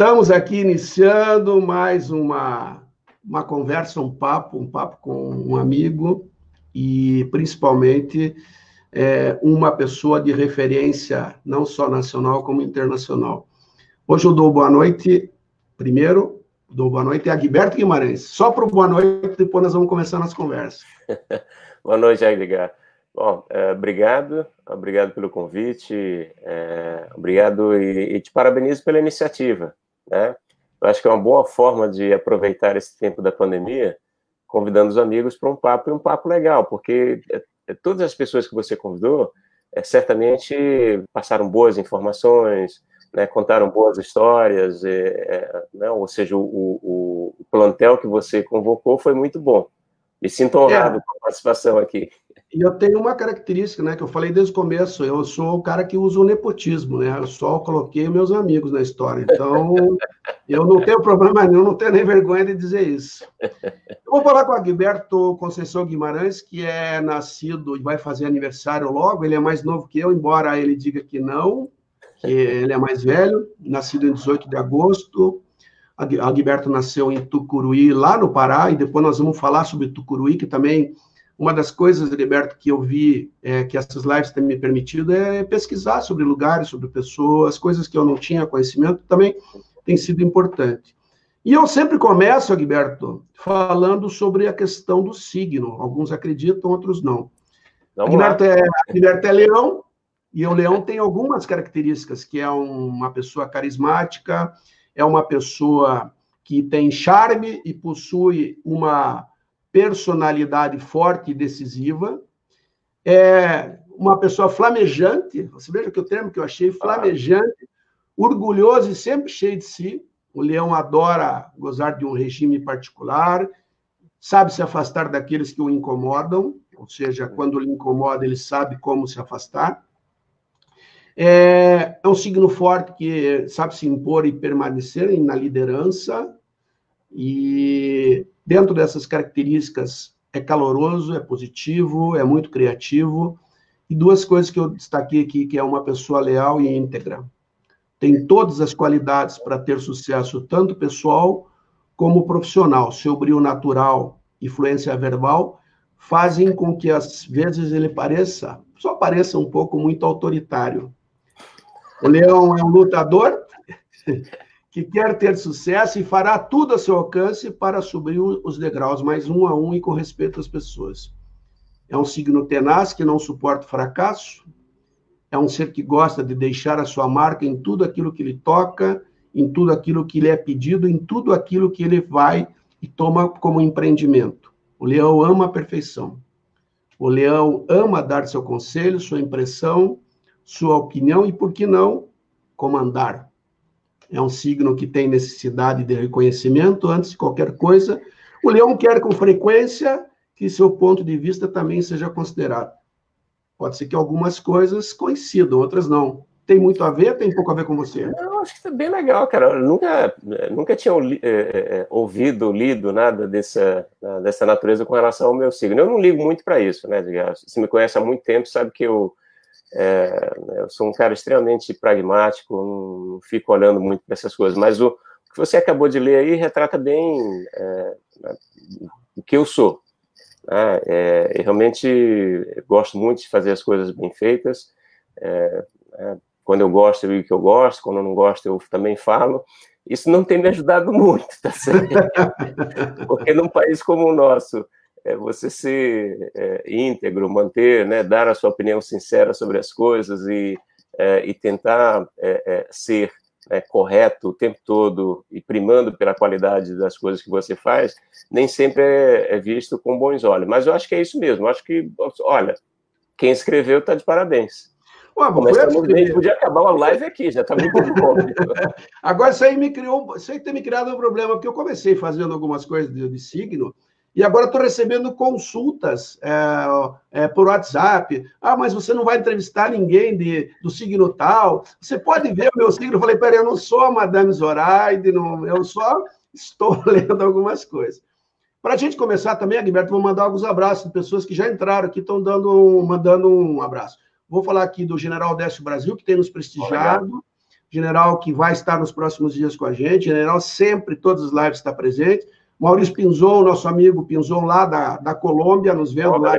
Estamos aqui iniciando mais uma, uma conversa, um papo, um papo com um amigo e principalmente é, uma pessoa de referência não só nacional como internacional. Hoje eu dou boa noite, primeiro, dou boa noite a Guiberto Guimarães. Só para o boa noite, depois nós vamos começar a nossa conversa. boa noite, Edgar. Bom, é, obrigado, obrigado pelo convite, é, obrigado e, e, te parabenizo pela iniciativa, né? Eu acho que é uma boa forma de aproveitar esse tempo da pandemia, convidando os amigos para um papo e um papo legal, porque é, é, todas as pessoas que você convidou é, certamente passaram boas informações, né, contaram boas histórias, é, né, ou seja, o, o, o plantel que você convocou foi muito bom. Me sinto honrado é. com a participação aqui. E eu tenho uma característica, né, que eu falei desde o começo, eu sou o cara que usa o nepotismo, né? Eu só coloquei meus amigos na história. Então, eu não tenho problema nenhum, não tenho nem vergonha de dizer isso. Eu vou falar com o Gilberto Conceição Guimarães, que é nascido e vai fazer aniversário logo, ele é mais novo que eu, embora ele diga que não, que ele é mais velho, nascido em 18 de agosto, a Guiberto nasceu em Tucuruí, lá no Pará, e depois nós vamos falar sobre Tucuruí, que também uma das coisas, Guiberto, que eu vi é, que essas lives têm me permitido é pesquisar sobre lugares, sobre pessoas, coisas que eu não tinha conhecimento, também tem sido importante. E eu sempre começo, Guiberto, falando sobre a questão do signo. Alguns acreditam, outros não. Guiberto é, Guiberto é leão, e o leão tem algumas características, que é uma pessoa carismática, é uma pessoa que tem charme e possui uma personalidade forte e decisiva, é uma pessoa flamejante, você veja que o termo que eu achei, flamejante, orgulhoso e sempre cheio de si. O leão adora gozar de um regime particular, sabe se afastar daqueles que o incomodam, ou seja, quando lhe incomoda, ele sabe como se afastar. É, é um signo forte que sabe se impor e permanecer na liderança, e dentro dessas características é caloroso, é positivo, é muito criativo. E duas coisas que eu destaquei aqui, que é uma pessoa leal e íntegra. Tem todas as qualidades para ter sucesso, tanto pessoal como profissional. Seu brilho natural e fluência verbal fazem com que, às vezes, ele pareça, só pareça um pouco muito autoritário. O leão é um lutador que quer ter sucesso e fará tudo a seu alcance para subir os degraus, mais um a um e com respeito às pessoas. É um signo tenaz que não suporta fracasso, é um ser que gosta de deixar a sua marca em tudo aquilo que ele toca, em tudo aquilo que lhe é pedido, em tudo aquilo que ele vai e toma como empreendimento. O leão ama a perfeição. O leão ama dar seu conselho, sua impressão, sua opinião e, por que não, comandar. É um signo que tem necessidade de reconhecimento antes de qualquer coisa. O leão quer com frequência que seu ponto de vista também seja considerado. Pode ser que algumas coisas coincidam, outras não. Tem muito a ver, tem pouco a ver com você? Eu acho que é bem legal, cara. Eu nunca, nunca tinha é, ouvido, lido nada dessa, dessa natureza com relação ao meu signo. Eu não ligo muito para isso, né? Você me conhece há muito tempo, sabe que eu é, eu sou um cara extremamente pragmático, não fico olhando muito para essas coisas, mas o, o, que você acabou de ler aí retrata bem é, o que eu sou. Né? É, eu realmente gosto muito de fazer as coisas bem feitas. É, é, quando eu gosto, eu digo que eu gosto, quando eu não gosto, eu também falo. Isso não tem me ajudado muito, tá certo? Porque num país como o nosso, é você ser é, íntegro, manter, né, dar a sua opinião sincera sobre as coisas e, é, e tentar é, é, ser né, correto o tempo todo e primando pela qualidade das coisas que você faz, nem sempre é, é visto com bons olhos. Mas eu acho que é isso mesmo. Eu acho que, olha, quem escreveu está de parabéns. Ué, Mas assim, podia acabar uma live aqui, já está muito bom. Agora, isso aí me criou, isso aí tem me criado um problema, porque eu comecei fazendo algumas coisas de, de signo, e agora estou recebendo consultas é, é, por WhatsApp. Ah, mas você não vai entrevistar ninguém de, do signo tal. Você pode ver o meu signo. Eu falei, peraí, eu não sou a Madame Zoraide, não, eu só estou lendo algumas coisas. Para a gente começar também, Agberto, vou mandar alguns abraços de pessoas que já entraram aqui, estão dando, mandando um abraço. Vou falar aqui do General Décio Brasil, que tem nos prestigiado. general que vai estar nos próximos dias com a gente. General sempre, todas as lives está presente. Maurício Pinzon, nosso amigo Pinzon lá da, da Colômbia, nos vendo lá.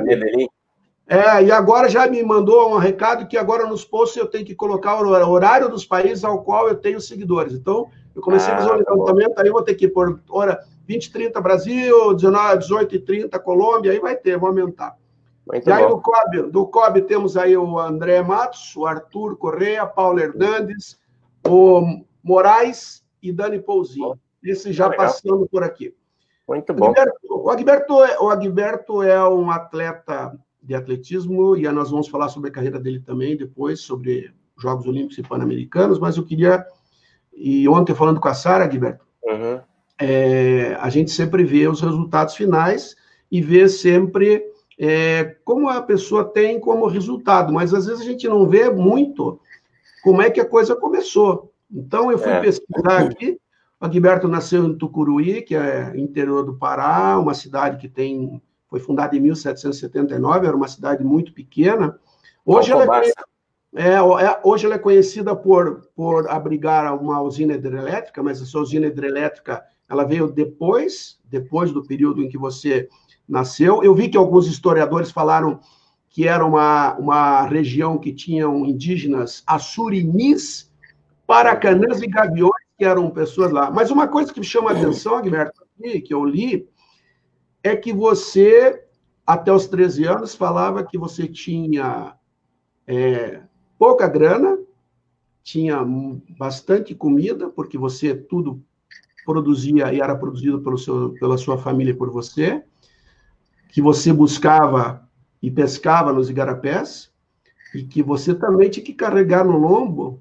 É, e agora já me mandou um recado que agora nos posts eu tenho que colocar o horário dos países ao qual eu tenho seguidores. Então, eu comecei ah, a fazer um tá levantamento, aí eu vou ter que pôr hora 20 e 30 Brasil, 19, 18 e 30 Colômbia, aí vai ter, vou aumentar. Muito e aí do COB, do COB temos aí o André Matos, o Arthur Correia, Paulo Hernandes, o Moraes e Dani Pouzinho. Esse já passando por aqui. Muito bom. O Agberto, é, o Agberto é um atleta de atletismo e nós vamos falar sobre a carreira dele também depois, sobre Jogos Olímpicos e Pan-Americanos, mas eu queria, e ontem falando com a Sara, Agberto, uhum. é, a gente sempre vê os resultados finais e vê sempre é, como a pessoa tem como resultado, mas às vezes a gente não vê muito como é que a coisa começou. Então, eu fui é. pesquisar aqui. O Agberto nasceu em Tucuruí, que é interior do Pará, uma cidade que tem foi fundada em 1779, era uma cidade muito pequena. Hoje, ela é, é, é, hoje ela é conhecida por, por abrigar uma usina hidrelétrica, mas essa usina hidrelétrica ela veio depois, depois do período em que você nasceu. Eu vi que alguns historiadores falaram que era uma, uma região que tinham indígenas assurinis, paracanãs e gaviões, que eram pessoas lá. Mas uma coisa que me chama a atenção, Guilherme, que eu li, é que você, até os 13 anos, falava que você tinha é, pouca grana, tinha bastante comida, porque você tudo produzia e era produzido pelo seu, pela sua família e por você, que você buscava e pescava nos igarapés, e que você também tinha que carregar no lombo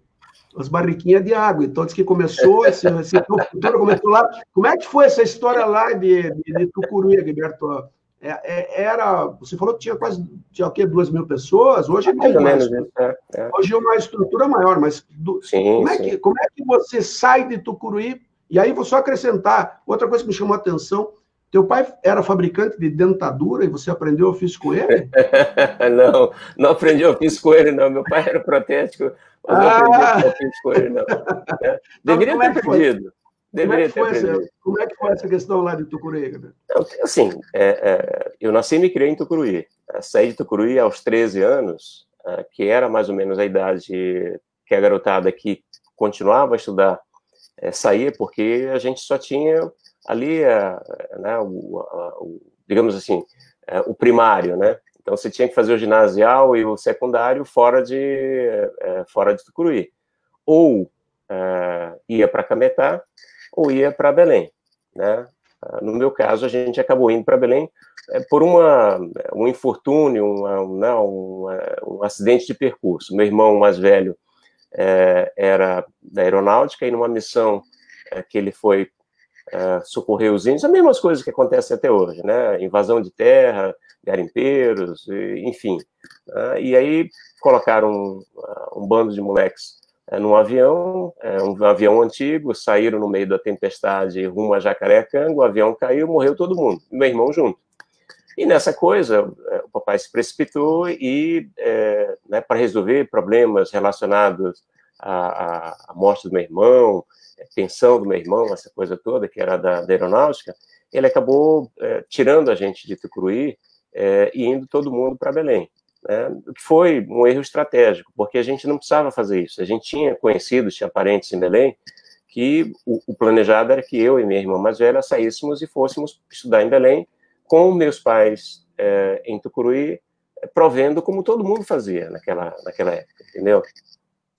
as barriquinhas de água. Então, diz que começou, esse, esse começou lá. Como é que foi essa história lá de, de, de Tucuruí, Gilberto? É, é, era, você falou que tinha quase, tinha o quê, duas mil pessoas, hoje é mais, mais é, é. hoje é uma estrutura maior, mas do, sim, como, é que, como é que você sai de Tucuruí, e aí vou só acrescentar, outra coisa que me chamou a atenção, teu pai era fabricante de dentadura e você aprendeu ofício com ele? não, não aprendi ofício com ele, não. Meu pai era protético, mas ah! não aprendi ofício com ele, não. É. Deveria ter é aprendido. Deveria como, é ter essa, como é que foi essa questão lá de Tucuruí? assim, é, é, eu nasci e me criei em Tucuruí. Saí de Tucuruí aos 13 anos, é, que era mais ou menos a idade que a garotada que continuava a estudar é, saía, porque a gente só tinha ali, é, né, o, o, digamos assim, é, o primário, né? Então você tinha que fazer o ginasial e o secundário fora de é, fora de Tucuruí, ou é, ia para Cametá ou ia para Belém, né? No meu caso, a gente acabou indo para Belém é, por uma, um infortúnio, uma, não, um, um, acidente de percurso. Meu irmão mais velho é, era da aeronáutica e numa missão é, que ele foi é, socorrer os índios, as mesmas coisas que acontecem até hoje, né? Invasão de terra, garimpeiros, enfim. Né? E aí colocaram um, um bando de moleques é, num avião, é, um avião antigo, saíram no meio da tempestade rumo a Jacarecango, o avião caiu, morreu todo mundo, meu irmão junto. E nessa coisa, o papai se precipitou e, né, para resolver problemas relacionados à morte do meu irmão, pensão do meu irmão, essa coisa toda, que era da, da aeronáutica, ele acabou é, tirando a gente de Tucuruí é, e indo todo mundo para Belém. Né? Que foi um erro estratégico, porque a gente não precisava fazer isso. A gente tinha conhecidos, tinha parentes em Belém, que o, o planejado era que eu e minha irmã mais velha saíssemos e fôssemos estudar em Belém com meus pais é, em Tucuruí, provendo como todo mundo fazia naquela, naquela época, entendeu?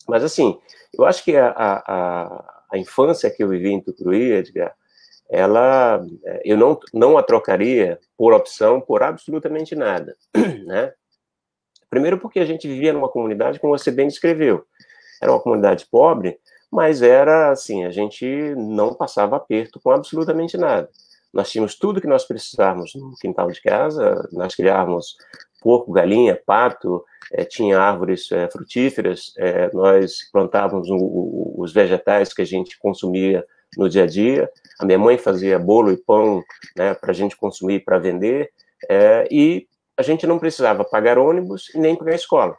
Mas, assim, eu acho que a, a infância que eu vivi em Tucuruí, Edgar, ela, eh, eu não, não a trocaria por opção por absolutamente nada, né? Primeiro porque a gente vivia numa comunidade, como você bem descreveu, era uma comunidade pobre, mas era assim, a gente não passava aperto com absolutamente nada. Nós tínhamos tudo que nós precisávamos no quintal de casa, nós criávamos porco, galinha, pato, é, tinha árvores é, frutíferas, é, nós plantávamos o, o, os vegetais que a gente consumia no dia a dia. A minha mãe fazia bolo e pão né, para a gente consumir para vender, e a gente não precisava pagar ônibus e nem pagar escola.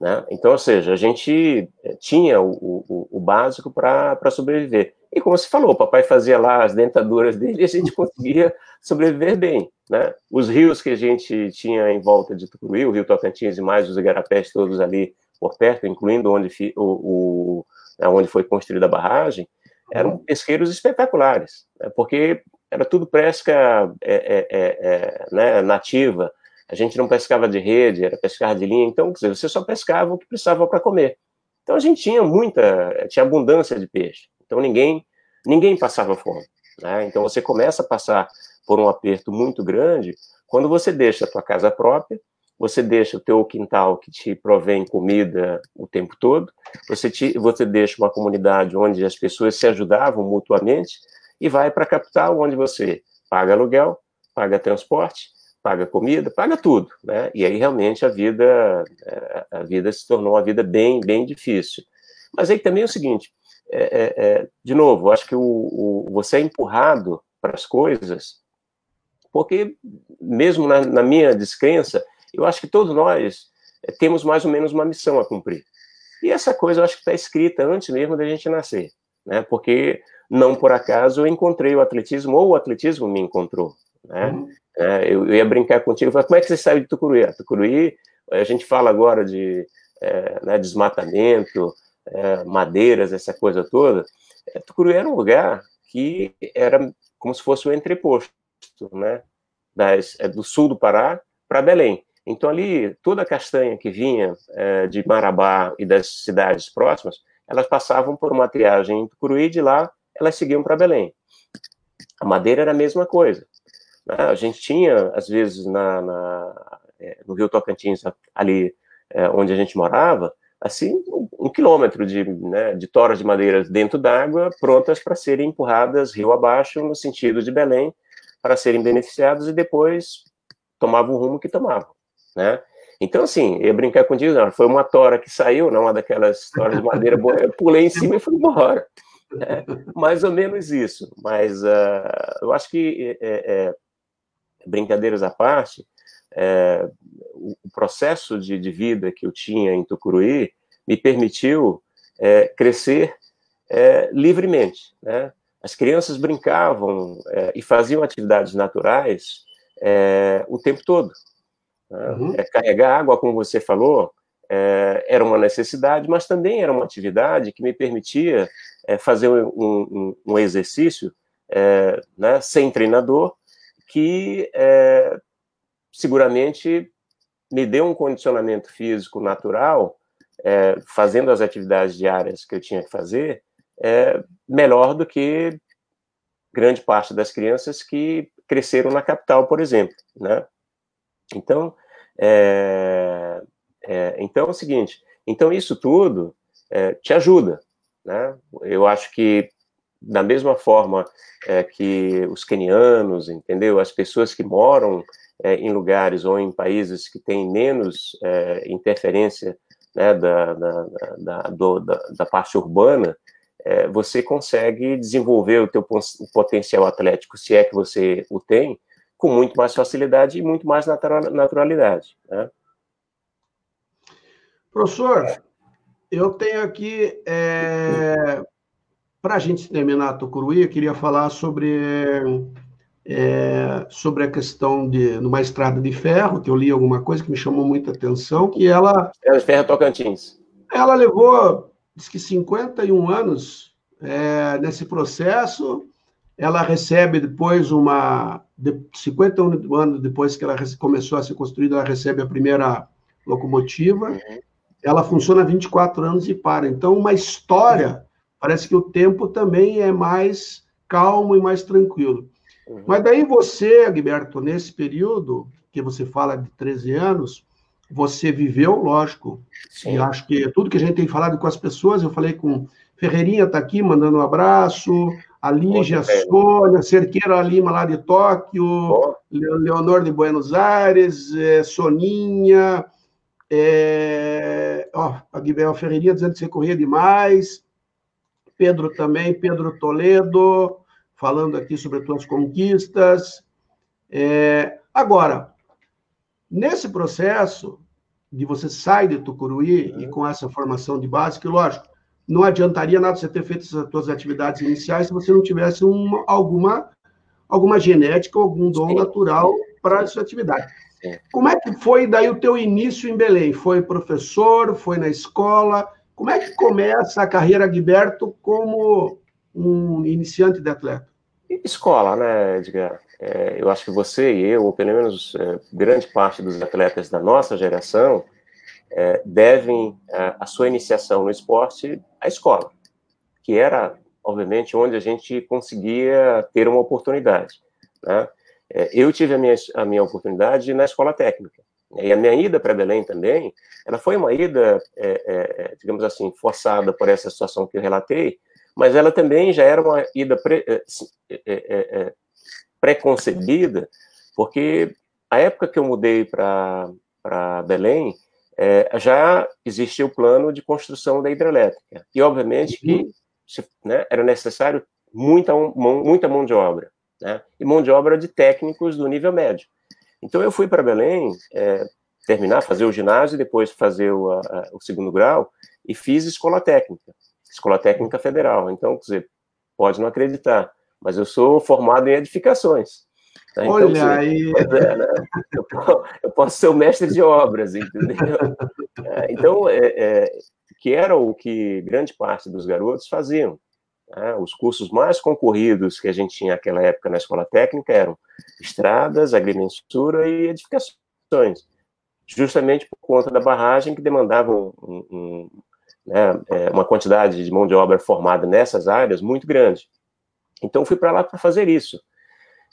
Né? Então, ou seja, a gente tinha o, o básico para sobreviver. E como você falou, o papai fazia lá as dentaduras dele e a gente conseguia sobreviver bem. Né? Os rios que a gente tinha em volta de Tucuruí, o Rio Tocantins e mais os igarapés todos ali por perto, incluindo onde, o, o, né, onde foi construída a barragem, eram pesqueiros espetaculares, né? porque era tudo pesca é, é, é, é, né, nativa, a gente não pescava de rede, era pescar de linha, então, dizer, você só pescava o que precisava para comer. Então, a gente tinha muita, tinha abundância de peixe, então ninguém, ninguém passava fome. Né? Então, você começa a passar por um aperto muito grande quando você deixa a tua casa própria, você deixa o teu quintal que te provém comida o tempo todo, você, te, você deixa uma comunidade onde as pessoas se ajudavam mutuamente e vai para a capital onde você paga aluguel, paga transporte, paga comida, paga tudo, né? E aí realmente a vida é, a vida se tornou uma vida bem bem difícil. Mas aí também é o seguinte, é, é, é de novo, acho que o, o, você é empurrado para as coisas, porque mesmo na, na minha descrença, eu acho que todos nós é, temos mais ou menos uma missão a cumprir. E essa coisa eu acho que está escrita antes mesmo da gente nascer, né? Porque não por acaso eu encontrei o atletismo ou o atletismo me encontrou, né? Uhum. É, eu, eu, ia brincar contigo, falar, como é que você saiu de Tucuruí? A Tucuruí, a gente fala agora de é, né, desmatamento, é, madeiras, essa coisa toda. É, Tucuruí era um lugar que era como se fosse o um entreposto, né? Das, é, do sul do Pará para Belém. Então, ali, toda a castanha que vinha é, de Marabá e das cidades próximas, elas passavam por uma triagem em Tucuruí, e de lá elas seguiam para Belém. A madeira era a mesma coisa. Né? A gente tinha, às vezes, na, na é, no Rio Tocantins, ali é, onde a gente morava, assim, um, quilômetro de, né, de toras de madeira dentro d'água, prontas para serem empurradas rio abaixo, no sentido de Belém, para serem beneficiados e depois tomavam o rumo que tomavam né? Então, assim, ia brincar contigo, não, foi uma tora que saiu, não uma daquelas toras de madeira boa, eu pulei em cima e fui embora. É, mais ou menos isso. Mas uh, eu acho que, é, é, brincadeiras à parte, o, o, processo de, de, vida que eu tinha em Tucuruí me permitiu é, crescer é, livremente. Né? As crianças brincavam e faziam atividades naturais o tempo todo. Né? Uhum. É, carregar água, como você falou, é, era uma necessidade, mas também era uma atividade que me permitia é, fazer um, um, um exercício é, né, sem treinador, que é, seguramente me deu um condicionamento físico natural, é, fazendo as atividades diárias que eu tinha que fazer, melhor do que grande parte das crianças que cresceram na capital, por exemplo, né? Então, é, é, então é o seguinte, então isso tudo é, te ajuda, né? Eu acho que da mesma forma é, que os quenianos, entendeu? As pessoas que moram é, em lugares ou em países que têm menos é, interferência né, da, da, da, do, da, da parte urbana, você consegue desenvolver o teu potencial atlético, se é que você o tem, com muito mais facilidade e muito mais naturalidade. Né? Professor, eu tenho aqui, é, para a gente terminar a Tucuruí, eu queria falar sobre, é, sobre a questão de numa estrada de ferro, que eu li alguma coisa que me chamou muita atenção, que ela... Estrada de ferro Tocantins. Ela levou, diz que 51 anos é, nesse processo, ela recebe depois uma. De, 50 anos depois que ela começou a ser construída, ela recebe a primeira locomotiva. Uhum. Ela funciona 24 anos e para. Então, uma história, parece que o tempo também é mais calmo e mais tranquilo. Uhum. Mas daí você, Gilberto, nesse período que você fala de 13 anos, você viveu, lógico. Sim. E acho que tudo que a gente tem falado com as pessoas, eu falei com Ferreirinha, está aqui mandando um abraço a Lígia Sônia, Cerqueira Lima, lá de Tóquio, oh. Leonor de Buenos Aires, é, Soninha, é, ó, a Guibel Ferreirinha dizendo que você corria demais, Pedro também, Pedro Toledo, falando aqui sobre as tuas conquistas. É, agora, nesse processo, de você sair de Tucuruí uhum. e com essa formação de base, que lógico, não adiantaria nada você ter feito as suas atividades iniciais se você não tivesse uma, alguma, alguma genética, algum dom Sim. natural para essa atividade. Sim. Como é que foi daí o teu início em Belém? Foi professor? Foi na escola? Como é que começa a carreira Guiberto como um iniciante de atleta? Escola, né, Edgar? É, eu acho que você e eu, ou pelo menos é, grande parte dos atletas da nossa geração, é, devem é, a sua iniciação no esporte à escola, que era, obviamente, onde a gente conseguia ter uma oportunidade. Né? É, eu tive a minha, a minha oportunidade na escola técnica. E a minha ida para Belém também, ela foi uma ida, é, digamos assim, forçada por essa situação que eu relatei, mas ela também já era uma ida pre, é, pré-concebida, porque a época que eu mudei para Belém, é, já existia o plano de construção da hidrelétrica. E, obviamente, que uhum. né, era necessário muita mão, muita mão de obra, né? e mão de obra de técnicos do nível médio. Então, eu fui para Belém é, terminar, fazer o ginásio, e depois fazer o, a, o segundo grau, e fiz escola técnica, escola técnica federal. Então, quer dizer, pode não acreditar, mas eu sou formado em edificações. Tá? Então, Olha aí. É, né? eu, eu, posso ser o mestre de obras, entendeu? É, então, é, é, que era o que grande parte dos garotos faziam. Né? Os cursos mais concorridos que a gente tinha naquela época na escola técnica eram estradas, agrimensura e edificações, justamente por conta da barragem que demandava um, um, né, é, uma quantidade de mão de obra formada nessas áreas muito grande. Então, fui para lá para fazer isso.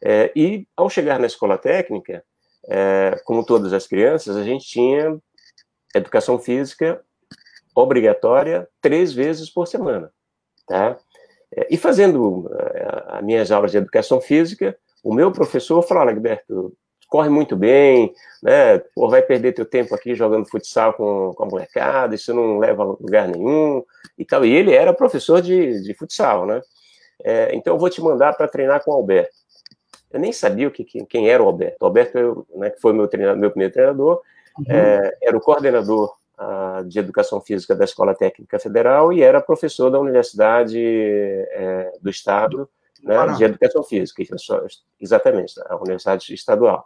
É, e, ao chegar na escola técnica, é, como todas as crianças, a gente tinha educação física obrigatória três vezes por semana, tá? É, e fazendo é, as minhas aulas de educação física, o meu professor falou, Gilberto, corre muito bem, né? Pô, vai perder teu tempo aqui jogando futsal com, com a molecada, isso não leva a lugar nenhum e tal. E ele era professor de, de futsal, né? É, então eu vou te mandar para treinar com o Alberto. Eu nem sabia o que, quem era o Alberto. O Alberto, eu, né, que foi meu, treinador, meu primeiro treinador, uhum. é, era o coordenador uh, de Educação Física da Escola Técnica Federal e era professor da Universidade é, do Estado né, de Educação Física, exatamente, a Universidade Estadual.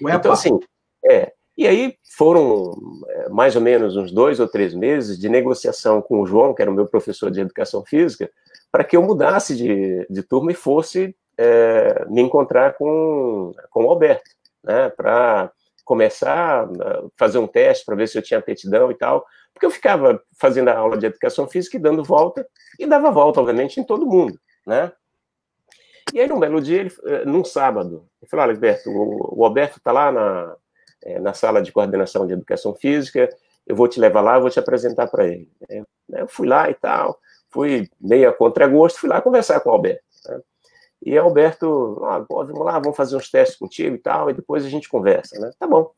Uepa. Então, assim, é, e aí foram é, mais ou menos uns dois ou três meses de negociação com o João, que era o meu professor de Educação Física, para que eu mudasse de, de turma e fosse é, me encontrar com, com o Alberto, né, para começar a fazer um teste para ver se eu tinha aptidão e tal, porque eu ficava fazendo a aula de educação física e dando volta, e dava volta, obviamente, em todo mundo, né? E aí, num belo dia, ele, é, num sábado, ele falou, olha, Alberto, o, o Alberto está lá na, é, na sala de coordenação de educação física, eu vou te levar lá, vou te apresentar para ele. É, eu fui lá e tal, fui meio a contragosto, fui lá conversar com o Alberto. Né? E Alberto, ah, vamos lá, vamos fazer uns testes contigo e tal, e depois a gente conversa, né? Tá bom.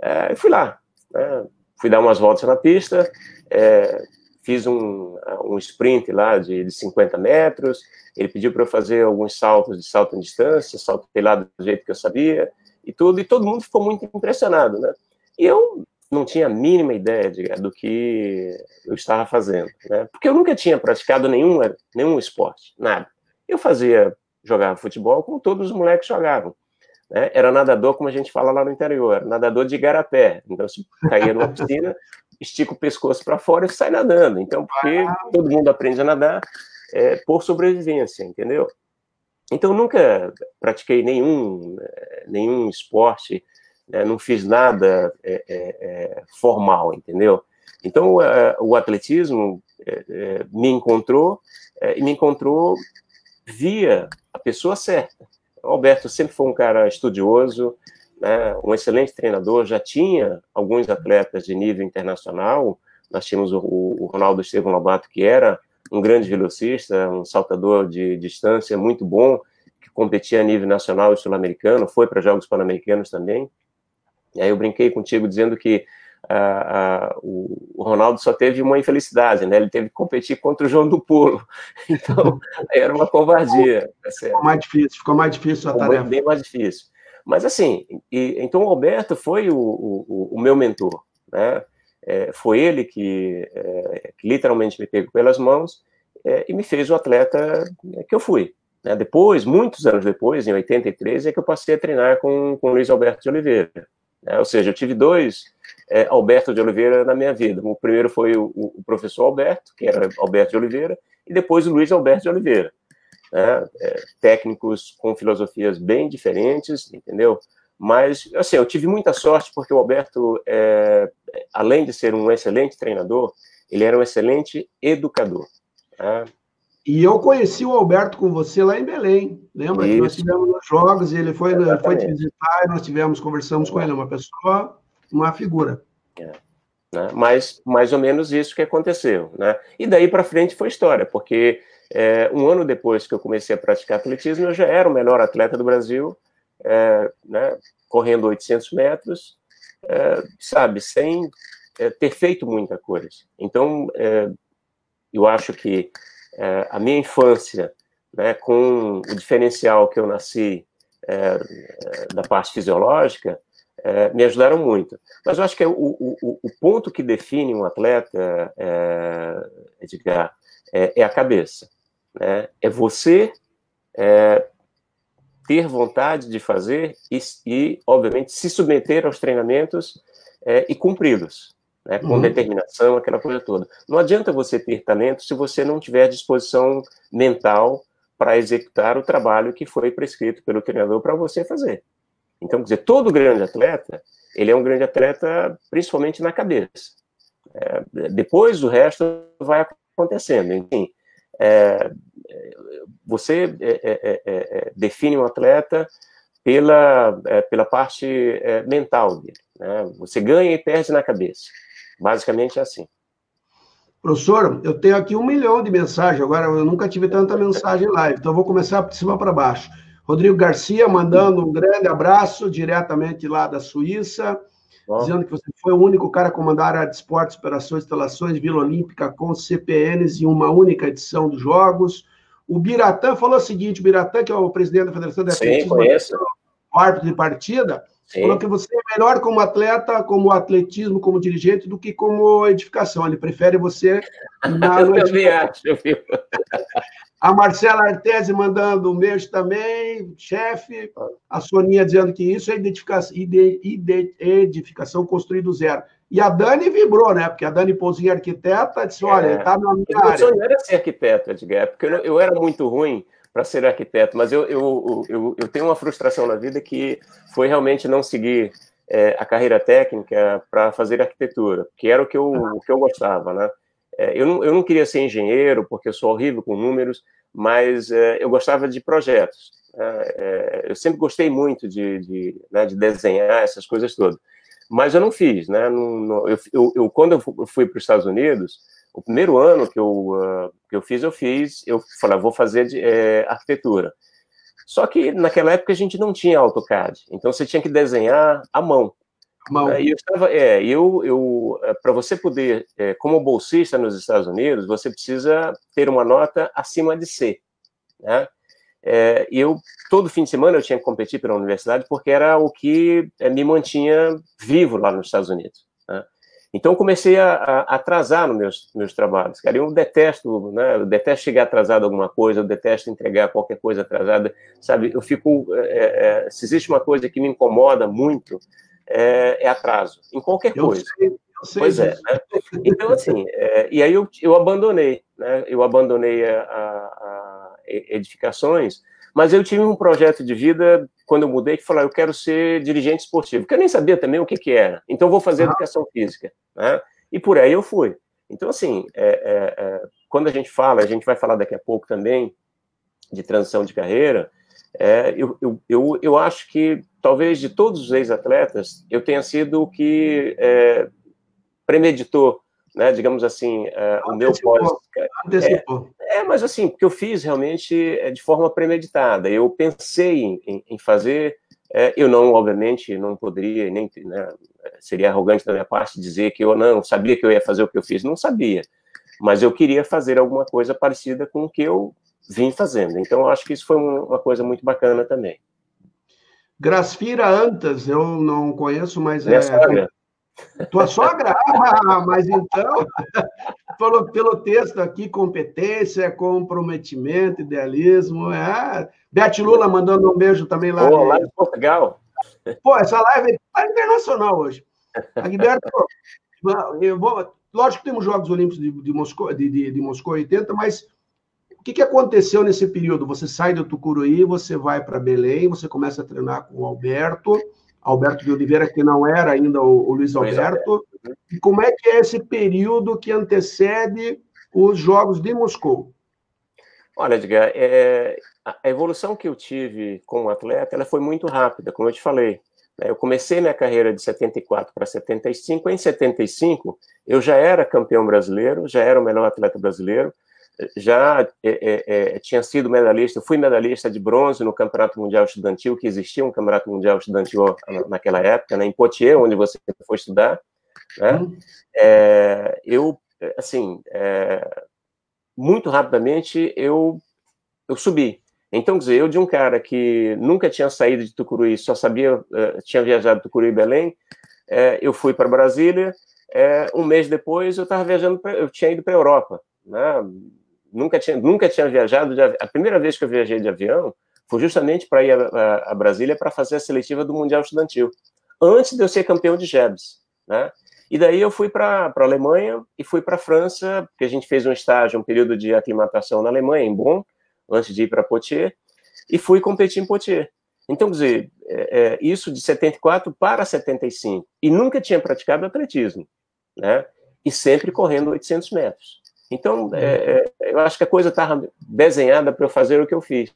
É, fui lá, né? fui dar umas voltas na pista, é, fiz um, um sprint lá de, de 50 metros, ele pediu para eu fazer alguns saltos de salto em distância, saltei lá do jeito que eu sabia, e tudo, e todo mundo ficou muito impressionado, né? E eu não tinha a mínima ideia de, do que eu estava fazendo, né? Porque eu nunca tinha praticado nenhum, nenhum esporte, nada. Eu fazia, jogava futebol como todos os moleques jogavam. Né? Era nadador, como a gente fala lá no interior, nadador de garapé. Então, se caía numa piscina, estica o pescoço para fora e sai nadando. Então, porque todo mundo aprende a nadar é, por sobrevivência, entendeu? Então, nunca pratiquei nenhum, é, nenhum esporte, né? não fiz nada é, é, é formal, entendeu? Então, é, o atletismo me encontrou, e me encontrou via a pessoa certa. O Alberto sempre foi um cara estudioso, né, um excelente treinador, já tinha alguns atletas de nível internacional. Nós tínhamos o, o Ronaldo Estevam Lobato, que era um grande velocista, um saltador de distância muito bom, que competia a nível nacional e sul-americano, foi para Jogos Pan-Americanos também. E aí eu brinquei contigo dizendo que a, a, o Ronaldo só teve uma infelicidade, né? Ele teve que competir contra o João do Pulo. Então, era uma covardia. Tá ficou mais difícil, ficou mais difícil a tarefa. Bem mais difícil. Mas, assim, e, então o Alberto foi o, o, o meu mentor, né? É, foi ele que, é, que, literalmente me pegou pelas mãos é, e me fez o atleta que eu fui. Né? Depois, muitos anos depois, em 83, é que eu passei a treinar com, com Luiz Alberto de Oliveira. Né? Ou seja, eu tive dois é, Alberto de Oliveira na minha vida. O primeiro foi o, o, professor Alberto, que era Alberto de Oliveira, e depois o Luiz Alberto de Oliveira. Né? É, técnicos com filosofias bem diferentes, entendeu? Mas, assim, eu tive muita sorte porque o Alberto, é, além de ser um excelente treinador, ele era um excelente educador. Né? E eu conheci o Alberto com você lá em Belém. Lembra Isso. que nós tivemos nos jogos e ele foi, foi te visitar e nós tivemos, conversamos com ele, uma pessoa, uma figura. É. Né? Mas mais ou menos isso que aconteceu. Né? E daí para frente foi história, porque é, um ano depois que eu comecei a praticar atletismo, eu já era o melhor atleta do Brasil, é, né, correndo 800 metros, é, sabe, sem é, ter feito muita coisa. Então, é, eu acho que é, a minha infância, né, com o diferencial que eu nasci da parte fisiológica, me ajudaram muito. Mas eu acho que o, o, o ponto que define um atleta, Edgar, é, a cabeça. Né? É você ter vontade de fazer e, e, obviamente, se submeter aos treinamentos e cumpri-los né, com uhum. determinação, aquela coisa toda. Não adianta você ter talento se você não tiver disposição mental para executar o trabalho que foi prescrito pelo treinador para você fazer. Então, quer dizer, todo grande atleta, ele é um grande atleta principalmente na cabeça. É, depois o resto vai acontecendo. Enfim, é, você é, é, é, define um atleta pela, pela parte mental dele. Né? Você ganha e perde na cabeça. Basicamente é assim. Professor, eu tenho aqui um milhão de mensagens, agora eu nunca tive tanta mensagem live, então vou começar de cima para baixo. Rodrigo Garcia mandando um grande abraço diretamente lá da Suíça, Bom. dizendo que você foi o único cara a comandar a área de esportes, operações, instalações, Vila Olímpica com CPNs em uma única edição dos Jogos. O Biratã falou o seguinte: o Biratã, que é o presidente da Federação de Atletismo, o árbitro de partida, Sim. Falou que você é melhor como atleta, como atletismo, como dirigente, do que como edificação. Ele prefere você na eu também acho, eu vi. A Marcela Artese mandando um beijo também, chefe. A Soninha dizendo que isso é edificação, edificação construída do zero. E a Dani vibrou, né? Porque a Dani Pouzinho, arquiteta, disse: olha, é. está na minha área. Eu não era ser arquiteto, Edgar, porque eu, eu era muito ruim para ser arquiteto, mas eu, eu, eu, eu, tenho uma frustração na vida que foi realmente não seguir é, a carreira técnica para fazer arquitetura, que era o que eu, o que eu gostava, né? É, eu, não, eu não queria ser engenheiro, porque eu sou horrível com números, mas é, eu gostava de projetos. Né? É, eu sempre gostei muito de, de, né, de, desenhar essas coisas todas, mas eu não fiz, né? Não, não, eu, eu, quando eu fui para os Estados Unidos, o primeiro ano que eu, uh, que eu fiz, eu fiz, eu falei, ah, vou fazer de, é, arquitetura. Só que naquela época a gente não tinha AutoCAD, então você tinha que desenhar à mão. mão. E eu estava, é, eu, eu é, para você poder, é, como bolsista nos Estados Unidos, você precisa ter uma nota acima de C, né? É, eu, todo fim de semana, eu tinha que competir pela universidade, porque era o que é, me mantinha vivo lá nos Estados Unidos. Né? Então, comecei a, a atrasar nos meus, meus trabalhos. Cara, eu detesto, né? Eu detesto chegar atrasado alguma coisa, eu detesto entregar qualquer coisa atrasada, sabe? Eu fico... É, é, se existe uma coisa que me incomoda muito, é, é atraso, em qualquer eu coisa. Sei, sei pois é, né? Então, assim, é, e aí eu, eu abandonei, né? Eu abandonei a, a edificações, mas eu tive um projeto de vida, quando eu mudei, que falou, eu quero ser dirigente esportivo, que eu nem sabia também o que, que era. Então, vou fazer ah. educação física. Né? E por aí eu fui. Então, assim, é, é, é, quando a gente fala, a gente vai falar daqui a pouco também de transição de carreira, é, eu, eu, eu, eu, acho que, talvez, de todos os ex-atletas, eu tenha sido o que é, premeditou né, digamos assim, uh, o meu pós. É, é, mas assim, porque eu fiz realmente é, de forma premeditada. Eu pensei em, em, em fazer, é, eu não, obviamente, não poderia, nem né, seria arrogante da minha parte dizer que eu não sabia que eu ia fazer o que eu fiz, não sabia. Mas eu queria fazer alguma coisa parecida com o que eu vim fazendo. Então, eu acho que isso foi uma coisa muito bacana também. Grasfira Antas, eu não conheço, mas é. Sogra. Tua sogra? Ah, mas então, pelo, pelo texto aqui, competência, comprometimento, idealismo. É. Bete Lula mandando um beijo também lá. Pô, lá de Portugal. Pô, essa live é internacional hoje. Agberto, eu vou, lógico que temos Jogos Olímpicos de, de, Moscou, de, de, de Moscou 80, mas o que, que aconteceu nesse período? Você sai do Tucuruí, você vai para Belém, você começa a treinar com o Alberto, Alberto de Oliveira, que não era ainda o, o Luiz Alberto. E como é que é esse período que antecede os Jogos de Moscou? Olha, Edgar, é, a evolução que eu tive como atleta ela foi muito rápida, como eu te falei. Né? Eu comecei minha carreira de 74 para 75. Em 75, eu já era campeão brasileiro, já era o melhor atleta brasileiro, já é, é, é, tinha sido medalhista, fui medalhista de bronze no Campeonato Mundial Estudantil, que existia um Campeonato Mundial Estudantil naquela época, né, em Poitiers, onde você foi estudar. Né? Uhum. É, eu, assim, é, muito rapidamente eu, eu subi. Então, quer dizer, eu de um cara que nunca tinha saído de Tucuruí, só sabia, uh, tinha viajado de Tucuruí e Belém, eu fui para Brasília, um mês depois eu estava viajando, pra, eu tinha ido para a Europa, né? Nunca tinha, nunca tinha viajado, de, a primeira vez que eu viajei de avião foi justamente para ir a, a, a Brasília para fazer a seletiva do Mundial Estudantil, antes de eu ser campeão de JEBs, né? E daí eu fui para a Alemanha e fui para a França, porque a gente fez um estágio, um período de aclimatação na Alemanha, em Bonn, antes de ir para Poitiers, e fui competir em Poitiers. Então, quer dizer, é, é, isso de 74 para 75. E nunca tinha praticado atletismo, né? E sempre correndo 800 metros. Então, é, é, eu acho que a coisa estava desenhada para eu fazer o que eu fiz.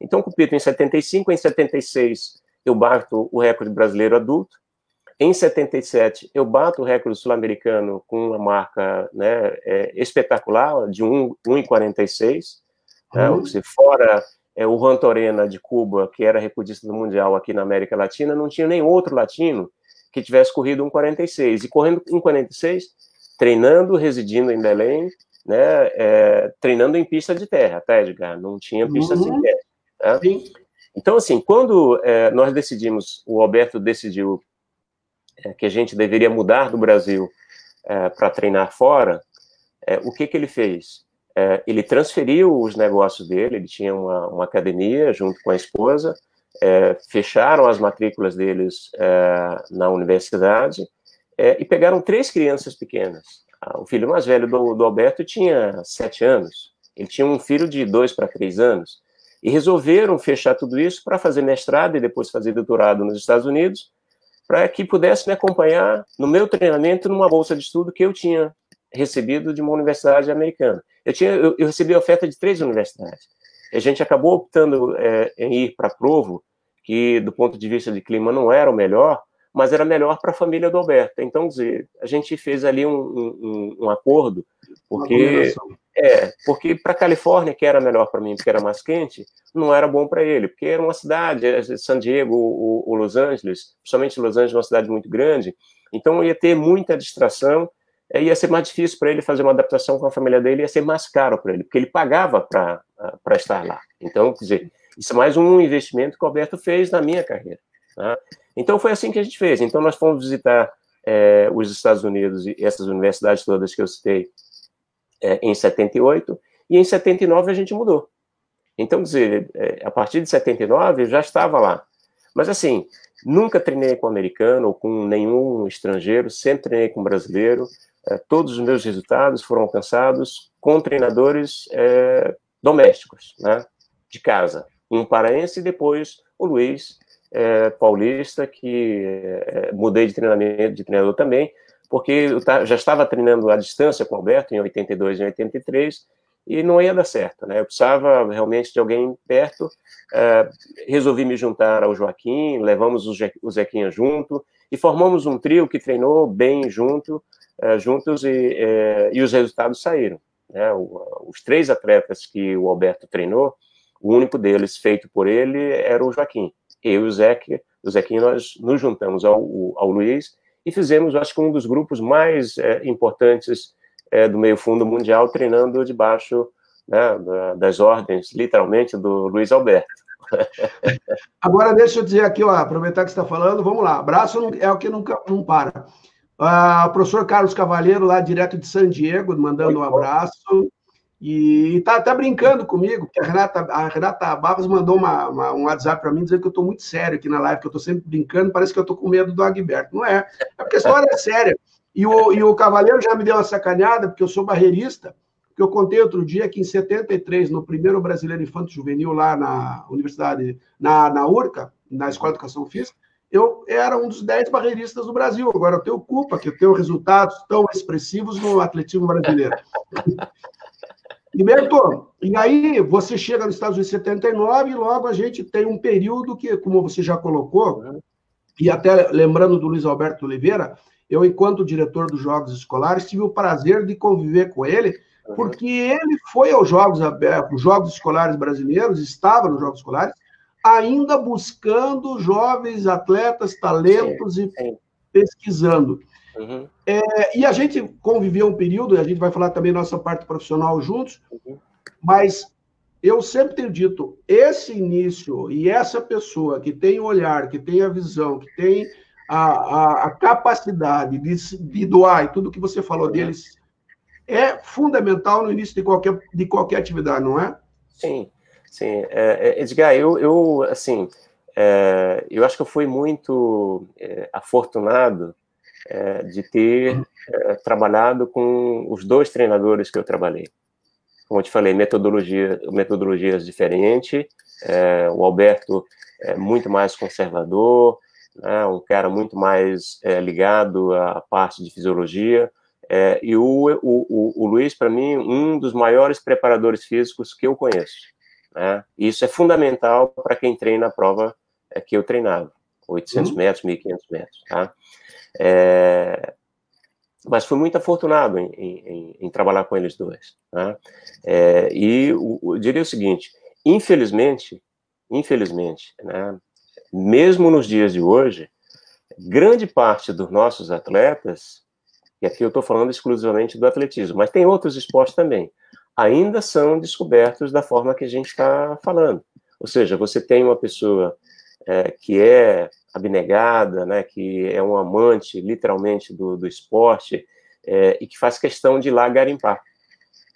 Então, compito em 75, em 76 eu bato o recorde brasileiro adulto, em 77 eu bato o recorde sul-americano com uma marca né, é, espetacular, de 1,46, né? Uhum. Se fora é, o Juan Torena de Cuba, que era recordista do Mundial aqui na América Latina, não tinha nem outro latino que tivesse corrido 1,46. E correndo 1,46, treinando, residindo em Belém, né, é, treinando em pista de terra, tá, Edgar? Não tinha pista uhum. Tá? Então, assim, quando é, nós decidimos, o Alberto decidiu é, que a gente deveria mudar do Brasil é, para treinar fora, é, o que, que ele fez? É, ele transferiu os negócios dele, ele tinha uma, uma academia junto com a esposa, fecharam as matrículas deles na universidade é, e pegaram três crianças pequenas. Ah, o filho mais velho do, do Alberto tinha sete anos, ele tinha um filho de dois para três anos, e resolveram fechar tudo isso para fazer mestrado e depois fazer doutorado nos Estados Unidos, para que pudesse me acompanhar no meu treinamento numa bolsa de estudo que eu tinha recebido de uma universidade americana. Eu, tinha, eu, eu recebi oferta de três universidades. A gente acabou optando é, em ir para Provo, que do ponto de vista de clima não era o melhor, mas era melhor para a família do Alberto. Então, dizer, a gente fez ali um, um, um acordo, porque é, porque para a Califórnia, que era melhor para mim, porque era mais quente, não era bom para ele, porque era uma cidade, é, San Diego, o, o Los Angeles, principalmente Los Angeles, uma cidade muito grande, então ia ter muita distração é, ia ser mais difícil para ele fazer uma adaptação com a família dele, ia ser mais caro para ele, porque ele pagava para estar lá. Então, quer dizer, isso é mais um investimento que o Alberto fez na minha carreira. Tá? Então, foi assim que a gente fez. Então, nós fomos visitar é, os Estados Unidos e essas universidades todas que eu citei é, em 78, e em 79 a gente mudou. Então, dizer, é, a partir de 79 eu já estava lá. Mas, assim, nunca treinei com americano ou com nenhum estrangeiro, sempre treinei com brasileiro. É, todos os meus resultados foram alcançados com treinadores é, domésticos, né, de casa. Um paraense e depois o Luiz é, Paulista, que é, mudei de treinamento, de treinador também, porque eu já estava treinando à distância com o Alberto em 82 e 83 e não ia dar certo, né? Eu precisava realmente de alguém perto. É, resolvi me juntar ao Joaquim, levamos o Zequinha junto e formamos um trio que treinou bem junto é, juntos e, é, e os resultados saíram. Né? Os três atletas que o Alberto treinou, o único deles feito por ele era o Joaquim. Eu e o Zeque, o Zequinho, nós nos juntamos ao, ao Luiz e fizemos, acho que um dos grupos mais é, importantes é, do meio fundo mundial, treinando debaixo né, das ordens, literalmente, do Luiz Alberto. Agora, deixa eu dizer aqui, ó, aproveitar que você está falando, vamos lá. Braço é o que nunca não para. Uh, professor Carlos Cavalheiro, lá direto de San Diego, mandando um abraço. E está tá brincando comigo, porque a Renata, a Renata Barros mandou uma, uma, um WhatsApp para mim dizendo que eu estou muito sério aqui na live, que eu estou sempre brincando, parece que eu estou com medo do Agberto. Não é, é porque a história é séria. E o, e o Cavaleiro já me deu uma sacaneada, porque eu sou barreirista, que eu contei outro dia que em 73, no primeiro Brasileiro Infanto Juvenil, lá na Universidade, na, na URCA, na Escola de Educação Física, eu era um dos dez barreiristas do Brasil. Agora eu tenho culpa que eu tenho resultados tão expressivos no atletismo brasileiro. Liberto, e aí você chega nos Estados Unidos em 79 e logo a gente tem um período que, como você já colocou, e até lembrando do Luiz Alberto Oliveira, eu, enquanto diretor dos Jogos Escolares, tive o prazer de conviver com ele, porque ele foi aos Jogos Abertos, Jogos Escolares Brasileiros, estava nos Jogos Escolares, ainda buscando jovens atletas, talentos sim, sim. e pesquisando. Uhum. É, e a gente conviveu um período, e a gente vai falar também nossa parte profissional juntos, uhum. mas eu sempre tenho dito, esse início e essa pessoa que tem o olhar, que tem a visão, que tem a, a, a capacidade de, de, doar, e tudo que você falou uhum. deles, é fundamental no início de qualquer, de qualquer atividade, não é? Sim, sim. É, é Edgar, eu, eu assim, é, eu acho que eu fui muito é, afortunado é, de ter é, trabalhado com os dois treinadores que eu trabalhei. Como eu te falei, metodologia, metodologias diferentes. É, o Alberto é muito mais conservador, né, um cara muito mais é, ligado à parte de fisiologia. É, e o, o, o Luiz, para mim, um dos maiores preparadores físicos que eu conheço. Né? Isso é fundamental para quem treina a prova é, que eu treinava, 800 uhum. metros, 1.500 metros. Tá? É, mas fui muito afortunado em, em, em, trabalhar com eles dois. Né? É, e eu, eu diria o seguinte: infelizmente, infelizmente, né, mesmo nos dias de hoje, grande parte dos nossos atletas, e aqui eu estou falando exclusivamente do atletismo, mas tem outros esportes também, ainda são descobertos da forma que a gente está falando. Ou seja, você tem uma pessoa é, que é abnegada, né, que é um amante, literalmente, do, do esporte, é, e que faz questão de ir lá garimpar.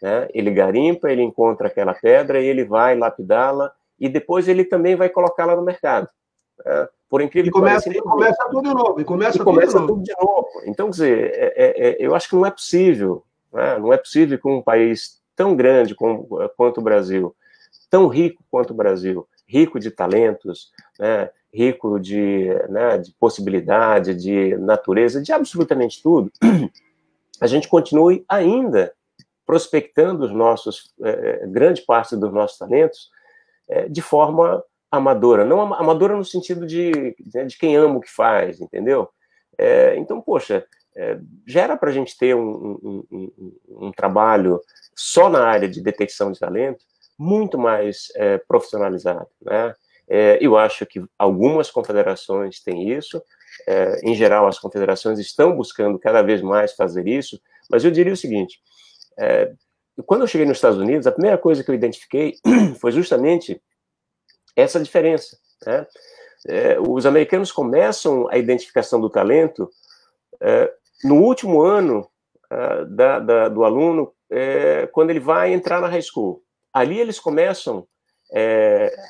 Né? Ele garimpa, ele encontra aquela pedra e ele vai lapidá-la, e depois ele também vai colocá-la no mercado. Né? Por incrível que pareça. E começa tudo de novo. E começa, e começa tudo, tudo, de novo. Então, quer dizer, é, é, é, eu acho que não é possível, né? não é possível que um país tão grande como, quanto o Brasil, tão rico quanto o Brasil, rico de talentos, né, rico de, né, de possibilidade, de natureza, de absolutamente tudo, a gente continue ainda prospectando os nossos, é, grande parte dos nossos talentos é, de forma amadora, não amadora no sentido de, né, de quem ama o que faz, entendeu? É, então, poxa, é, já era para a gente ter um, um, um, um, trabalho só na área de detecção de talento muito mais é, profissionalizado, né? É, eu acho que algumas confederações têm isso, é, em geral, as confederações estão buscando cada vez mais fazer isso, mas eu diria o seguinte: é, quando eu cheguei nos Estados Unidos, a primeira coisa que eu identifiquei foi justamente essa diferença. Né? É, os americanos começam a identificação do talento é, no último ano é, da, da, do aluno, quando ele vai entrar na high school. Ali eles começam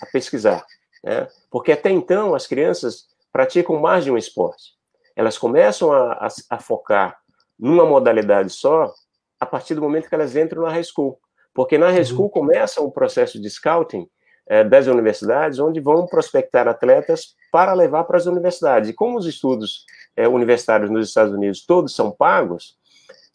a pesquisar. Né? Porque até então as crianças praticam mais de um esporte. Elas começam a, a, a focar numa modalidade só a partir do momento que elas entram na high school. Porque na high uhum. school começa um processo de scouting é, das universidades, onde vão prospectar atletas para levar para as universidades. E como os estudos é, universitários nos Estados Unidos todos são pagos,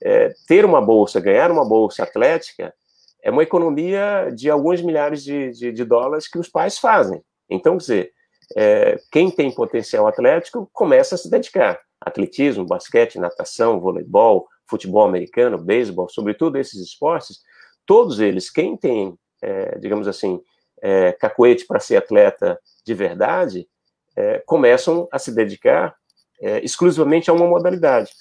é, ter uma bolsa, ganhar uma bolsa atlética, é uma economia de alguns milhares de, de, de dólares que os pais fazem. Então, quer dizer, é, quem tem potencial atlético começa a se dedicar. Atletismo, basquete, natação, voleibol, futebol americano, beisebol, sobretudo esses esportes, todos eles, quem tem, é, digamos assim, é, cacuete para ser atleta de verdade, é, começam a se dedicar é, exclusivamente a uma modalidade.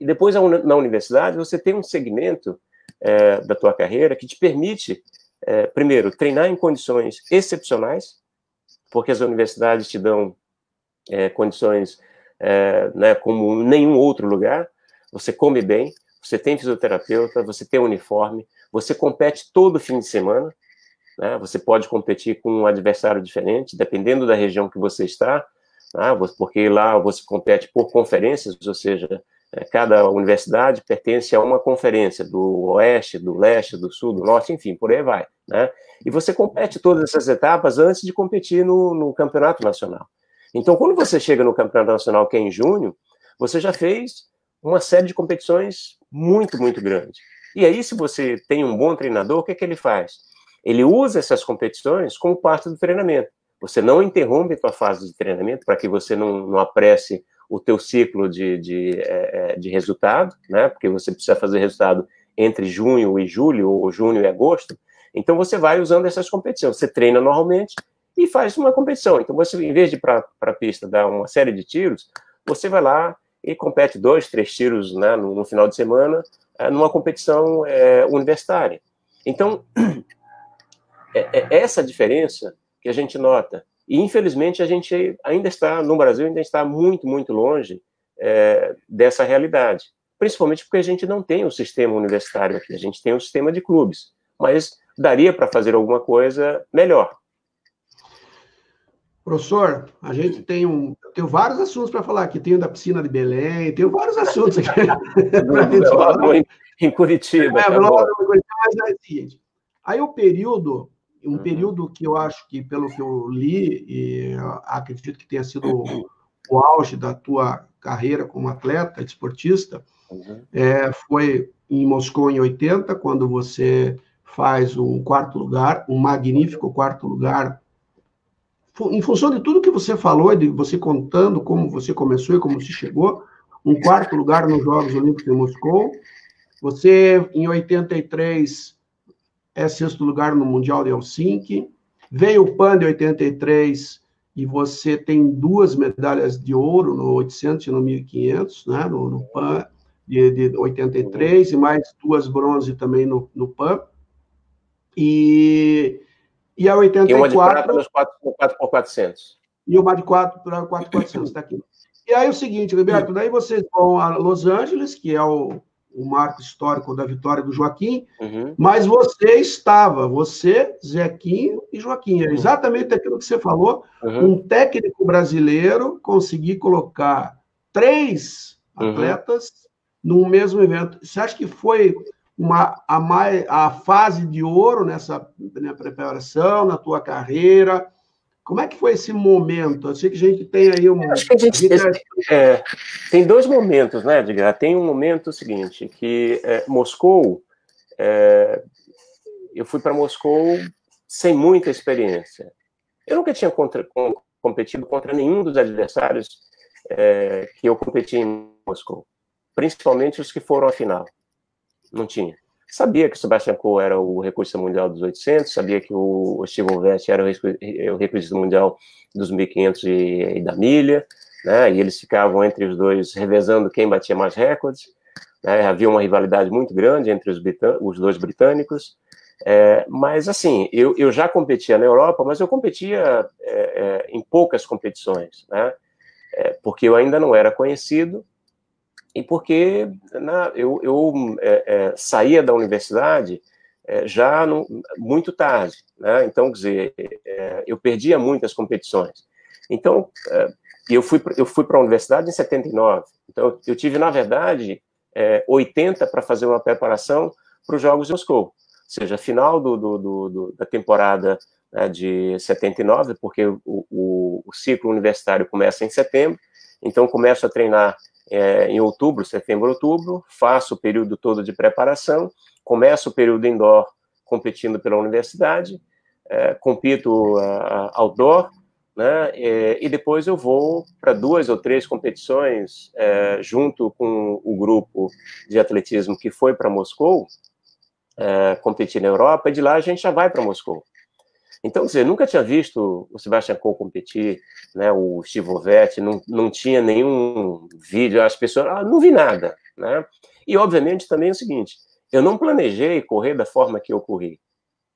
E depois, na universidade, você tem um segmento é, da tua carreira que te permite, primeiro, treinar em condições excepcionais, porque as universidades te dão é, condições é, né, como nenhum outro lugar. Você come bem, você tem fisioterapeuta, você tem uniforme, você compete todo fim de semana. Né, você pode competir com um adversário diferente, dependendo da região que você está, né, porque lá você compete por conferências, ou seja, cada universidade pertence a uma conferência do oeste, do leste, do sul, do norte, enfim, por aí vai. Né? E você compete todas essas etapas antes de competir no, no campeonato nacional. Então, quando você chega no campeonato nacional, que é em junho, você já fez uma série de competições muito, muito grande. E aí, se você tem um bom treinador, o que, é que ele faz? Ele usa essas competições como parte do treinamento. Você não interrompe a sua fase de treinamento para que você não, não apresse o teu ciclo de, de, é, é, de resultado, né? Porque você precisa fazer resultado entre junho e julho, ou junho e agosto. Então, você vai usando essas competições. Você treina normalmente e faz uma competição. Então, você, em vez de ir para a pista dar uma série de tiros, você vai lá e compete dois, três tiros né, no, no final de semana é, numa competição é, universitária. Então, é, é essa diferença que a gente nota. E, infelizmente, a gente ainda está, no Brasil, ainda está muito, muito longe é, dessa realidade. Principalmente porque a gente não tem um sistema universitário aqui, a gente tem um sistema de clubes. Mas daria para fazer alguma coisa melhor. Professor, a gente tem um, tem vários assuntos para falar aqui. Tem o da piscina de Belém, tem vários assuntos aqui. em, em Curitiba. É, tá mas é o seguinte, aí o período um uhum. período que eu acho que, pelo que eu li, e acredito que tenha sido o, o auge da tua carreira como atleta, esportista, uhum. é, foi em Moscou em 80, quando você faz um quarto lugar, um magnífico quarto lugar. Em função de tudo que você falou, de você contando como você começou e como você chegou, um quarto lugar nos Jogos Olímpicos de Moscou. Você, em 83, é sexto lugar no Mundial de Helsinki. Veio o PAN de 83 e você tem duas medalhas de ouro no 800 e no 1500, né? no, no PAN de, de 83 e mais duas bronze também no, no PAN. E, e a 84... E uma de prata nos 4 por 400. E uma de 4 para 4 400, está aqui. E aí o seguinte, Roberto, daí vocês vão a Los Angeles, que é o o marco histórico da vitória do Joaquim, uhum. mas você estava, você, Zequinho e Joaquim. É exatamente aquilo que você falou. Uhum. Um técnico brasileiro conseguir colocar três uhum. atletas no mesmo evento. Você acha que foi uma, a, mais, a fase de ouro nessa na preparação, na tua carreira? Como é que foi esse momento? Eu sei que a gente tem aí um. Acho que a gente, é, tem dois momentos, né, Edgar? Tem um momento seguinte, que é, Moscou, é, eu fui para Moscou sem muita experiência. Eu nunca tinha contra, com, competido contra nenhum dos adversários é, que eu competi em Moscou, principalmente os que foram à final. Não tinha. Sabia que o Sebastian Coe era o recurso mundial dos 800, sabia que o Steve Ovett era o recurso mundial dos 1500 e, e, da milha, né? E eles ficavam entre os dois revezando quem batia mais recordes. Né? Havia uma rivalidade muito grande entre os, os dois britânicos. É, mas, assim, eu, eu já competia na Europa, mas eu competia é, é, em poucas competições, né? É, porque eu ainda não era conhecido e porque né, eu, eu é, é, saía da universidade é, já no, muito tarde, né? então, quer dizer, é, eu perdia muitas competições. Então, é, eu fui, eu fui para a universidade em 79, então eu tive, na verdade, 80 para fazer uma preparação para os Jogos de Moscou, ou seja, final do, do, do da temporada né, de 79, porque o, o, o ciclo universitário começa em setembro, então começo a treinar é, em outubro, setembro, outubro, faço o período todo de preparação, começo o período indoor competindo pela universidade, é, compito uh, outdoor, né, é, e depois eu vou para duas ou três competições é, junto com o grupo de atletismo que foi para Moscou, é, competir na Europa, e de lá a gente já vai para Moscou. Então, você nunca tinha visto o Sebastian Coe competir, né, o Steve Ovett, não, não tinha nenhum vídeo, as pessoas, ah, não vi nada, né? E, obviamente, também é o seguinte, eu não planejei correr da forma que eu corri.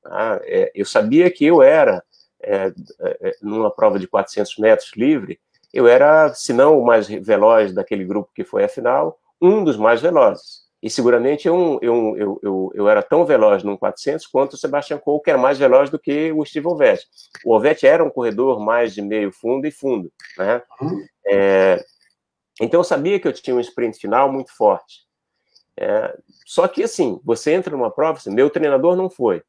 Tá? É, eu sabia que eu era, é, é, numa prova de 400 metros livre, eu era, se não o mais veloz daquele grupo que foi a final, um dos mais velozes. E seguramente eu, eu, eu, eu, eu era tão veloz no 400 quanto o Sebastian Coe, que era mais veloz do que o Steve Ovett. O Ovett era um corredor mais de meio fundo e fundo. Né? É, então eu sabia que eu tinha um sprint final muito forte. É, só que, assim, você entra numa prova, assim, meu treinador não foi.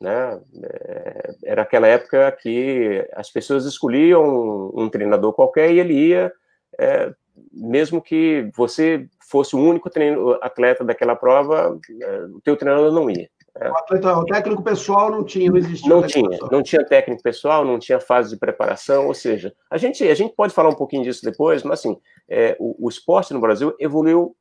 Né? É, era aquela época que as pessoas escolhiam um, um treinador qualquer e ele ia, é, mesmo que você fosse o único treino, atleta daquela prova, é, o teu treinador não ia. Né? O, atleta, o, técnico pessoal não tinha, não existia. Não tinha, pessoal. não tinha técnico pessoal, não tinha fase de preparação, ou seja, a gente, a gente pode falar um pouquinho disso depois, mas assim, é, o, o esporte no Brasil evoluiu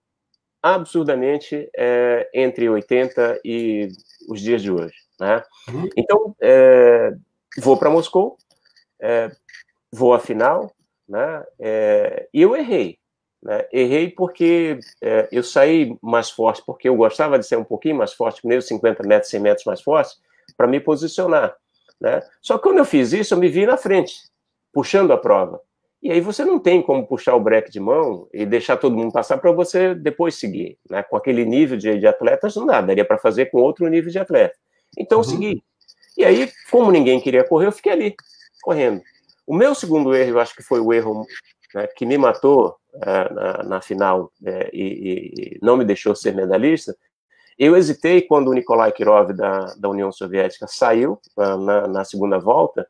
absurdamente é, entre 80 e os dias de hoje. Né? Uhum. Então, é, vou para Moscou, é, vou à final, né? É, e eu errei. Né? Errei porque é, eu saí mais forte, porque eu gostava de ser um pouquinho mais forte, mesmo 50 metros, 100 metros mais forte, para me posicionar. Né? Só que quando eu fiz isso, eu me vi na frente, puxando a prova. E aí você não tem como puxar o break de mão e deixar todo mundo passar para você depois seguir. Né? Com aquele nível de, de atletas, não dá, daria para fazer com outro nível de atleta. Então, uhum. segui. E aí, como ninguém queria correr, eu fiquei ali, correndo. O meu segundo erro, eu acho que foi o erro né, que me matou na, na, final é, e, e, não me deixou ser medalhista. Eu hesitei quando o Nikolai Kirov, da, da União Soviética, saiu na, na segunda volta,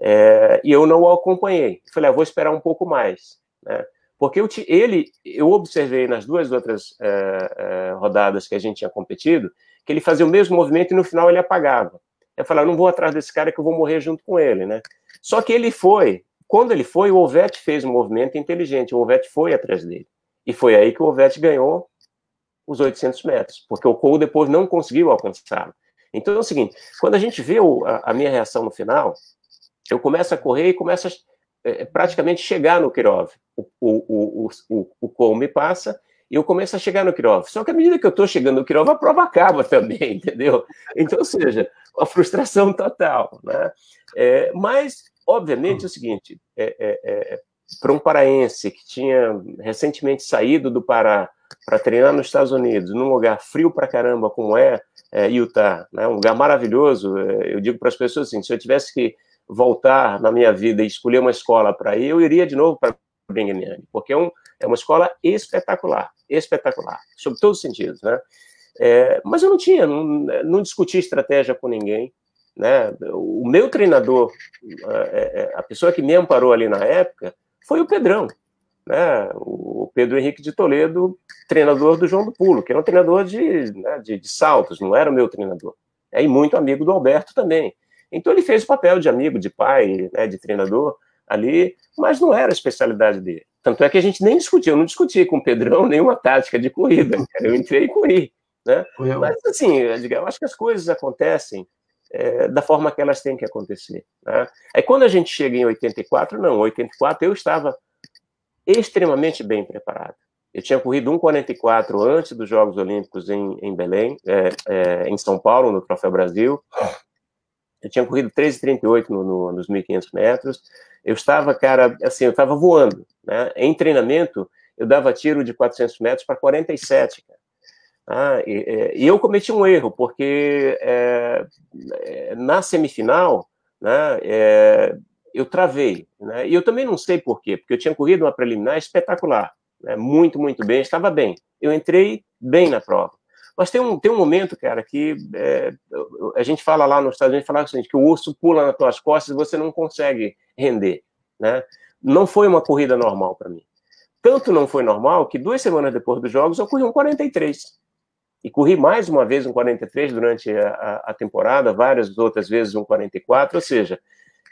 é, e eu não o acompanhei. Falei, ah, vou esperar um pouco mais. Né? Porque eu, ele, eu observei nas duas outras é, é, rodadas que a gente tinha competido, que ele fazia o mesmo movimento e no final ele apagava. Eu falei, ah, não vou atrás desse cara que eu vou morrer junto com ele, né? Só que ele foi. Quando ele foi, o Ovete fez um movimento inteligente. O Ovete foi atrás dele. E foi aí que o Ovete ganhou os 800 metros, porque o Cole depois não conseguiu alcançá-lo. Então é o seguinte, quando a gente vê o, a, a minha reação no final, eu começo a correr e começo a é, praticamente chegar no Kirov. O, o, o, o, o Cole me passa e eu começo a chegar no Kirov. Só que à medida que eu estou chegando no Kirov, a prova acaba também, entendeu? Então, ou seja, uma frustração total. Né? É, mas, obviamente, é o seguinte: é, é, é para um paraense que tinha recentemente saído do Pará para treinar nos Estados Unidos, num lugar frio para caramba como é, é Utah, né? um lugar maravilhoso, é, eu digo para as pessoas assim: se eu tivesse que voltar na minha vida e escolher uma escola para ir, eu iria de novo para Young, porque é, um, é uma escola espetacular, espetacular, sob todos os sentidos, né? É, mas eu não tinha, não, não discuti estratégia com ninguém, né? O meu treinador, é, é, a pessoa que me amparou ali na época, foi o Pedrão, né? O Pedro Henrique de Toledo, treinador do João do Pulo, que era um treinador de, né, de, de saltos, não era o meu treinador. É, e muito amigo do Alberto também. Então ele fez o papel de amigo, de pai, né, de treinador ali, mas não era a especialidade dele. Tanto é que a gente nem discutia, eu não discutia com o Pedrão nenhuma tática de corrida, eu entrei e corri. Né? Mas assim, eu acho que as coisas acontecem é, da forma que elas têm que acontecer. Né? Aí quando a gente chega em 84, não, 84 eu estava extremamente bem preparado. Eu tinha corrido 1,44 antes dos Jogos Olímpicos em, em Belém, é, é, em São Paulo, no Troféu Brasil. Eu tinha corrido 13,38 no, no, nos 1.500 metros. Eu estava, cara, assim, eu estava voando. Né? Em treinamento, eu dava tiro de 400 metros para 47, cara. Ah, e, é, e, eu cometi um erro, porque é, é, na semifinal, né, é, eu travei. Né? E eu também não sei por quê, porque eu tinha corrido uma preliminar espetacular. Né? Muito, muito bem, estava bem. Eu entrei bem na prova. Mas tem um, tem um momento, cara, que é, a gente fala lá nos Estados Unidos, fala assim, que o urso pula nas tuas costas e você não consegue render, né? Não foi uma corrida normal para mim. Tanto não foi normal que duas semanas depois dos jogos eu corri um 43. E corri mais uma vez um 43 durante a, a temporada, várias outras vezes um 44, ou seja,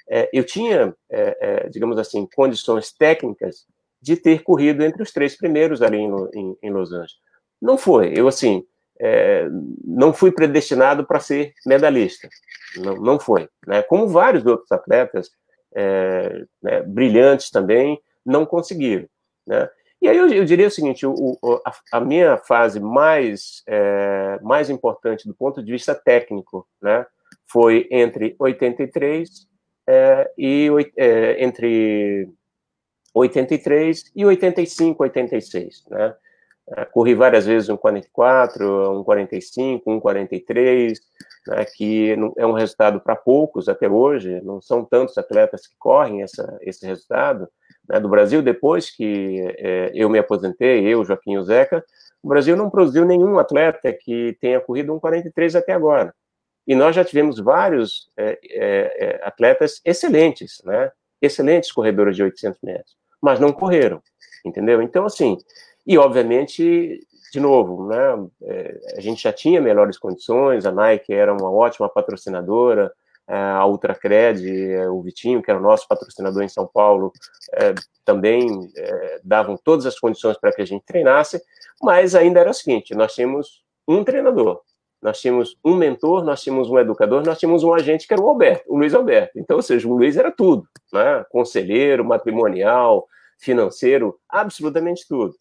é, eu tinha, é, é, digamos assim, condições técnicas de ter corrido entre os três primeiros ali em, em, em Los Angeles. Não foi. Eu, assim, é, não fui predestinado para ser medalhista. Não, não foi. Né? Como vários outros atletas é, né, brilhantes também não conseguiram. Né? E aí eu, eu diria o seguinte: o, o, a, a, minha fase mais, é, mais importante do ponto de vista técnico né, foi entre 83 é, e é, entre 83 e 85, 86, né? É, corri várias vezes um 44, um 45, um 43, né, que é um resultado para poucos até hoje, não são tantos atletas que correm essa, esse resultado. Né, do Brasil, depois que é, eu me aposentei, eu, Joaquim e o Zeca, o Brasil não produziu nenhum atleta que tenha corrido um 43 até agora. E nós já tivemos vários é, é, é atletas excelentes, né, excelentes corredores de 800 metros, mas não correram, entendeu? Então, assim, e, obviamente, de novo, né, é, a gente já tinha melhores condições, a Nike era uma ótima patrocinadora, é, a Ultracred, é, o Vitinho, que era o nosso patrocinador em São Paulo, também davam todas as condições para que a gente treinasse, mas ainda era o seguinte, nós tínhamos um treinador, nós tínhamos um mentor, nós tínhamos um educador, nós tínhamos um agente que era o Alberto, o Luiz Alberto. Então, ou seja, o Luiz era tudo, né? conselheiro, matrimonial, financeiro, absolutamente tudo.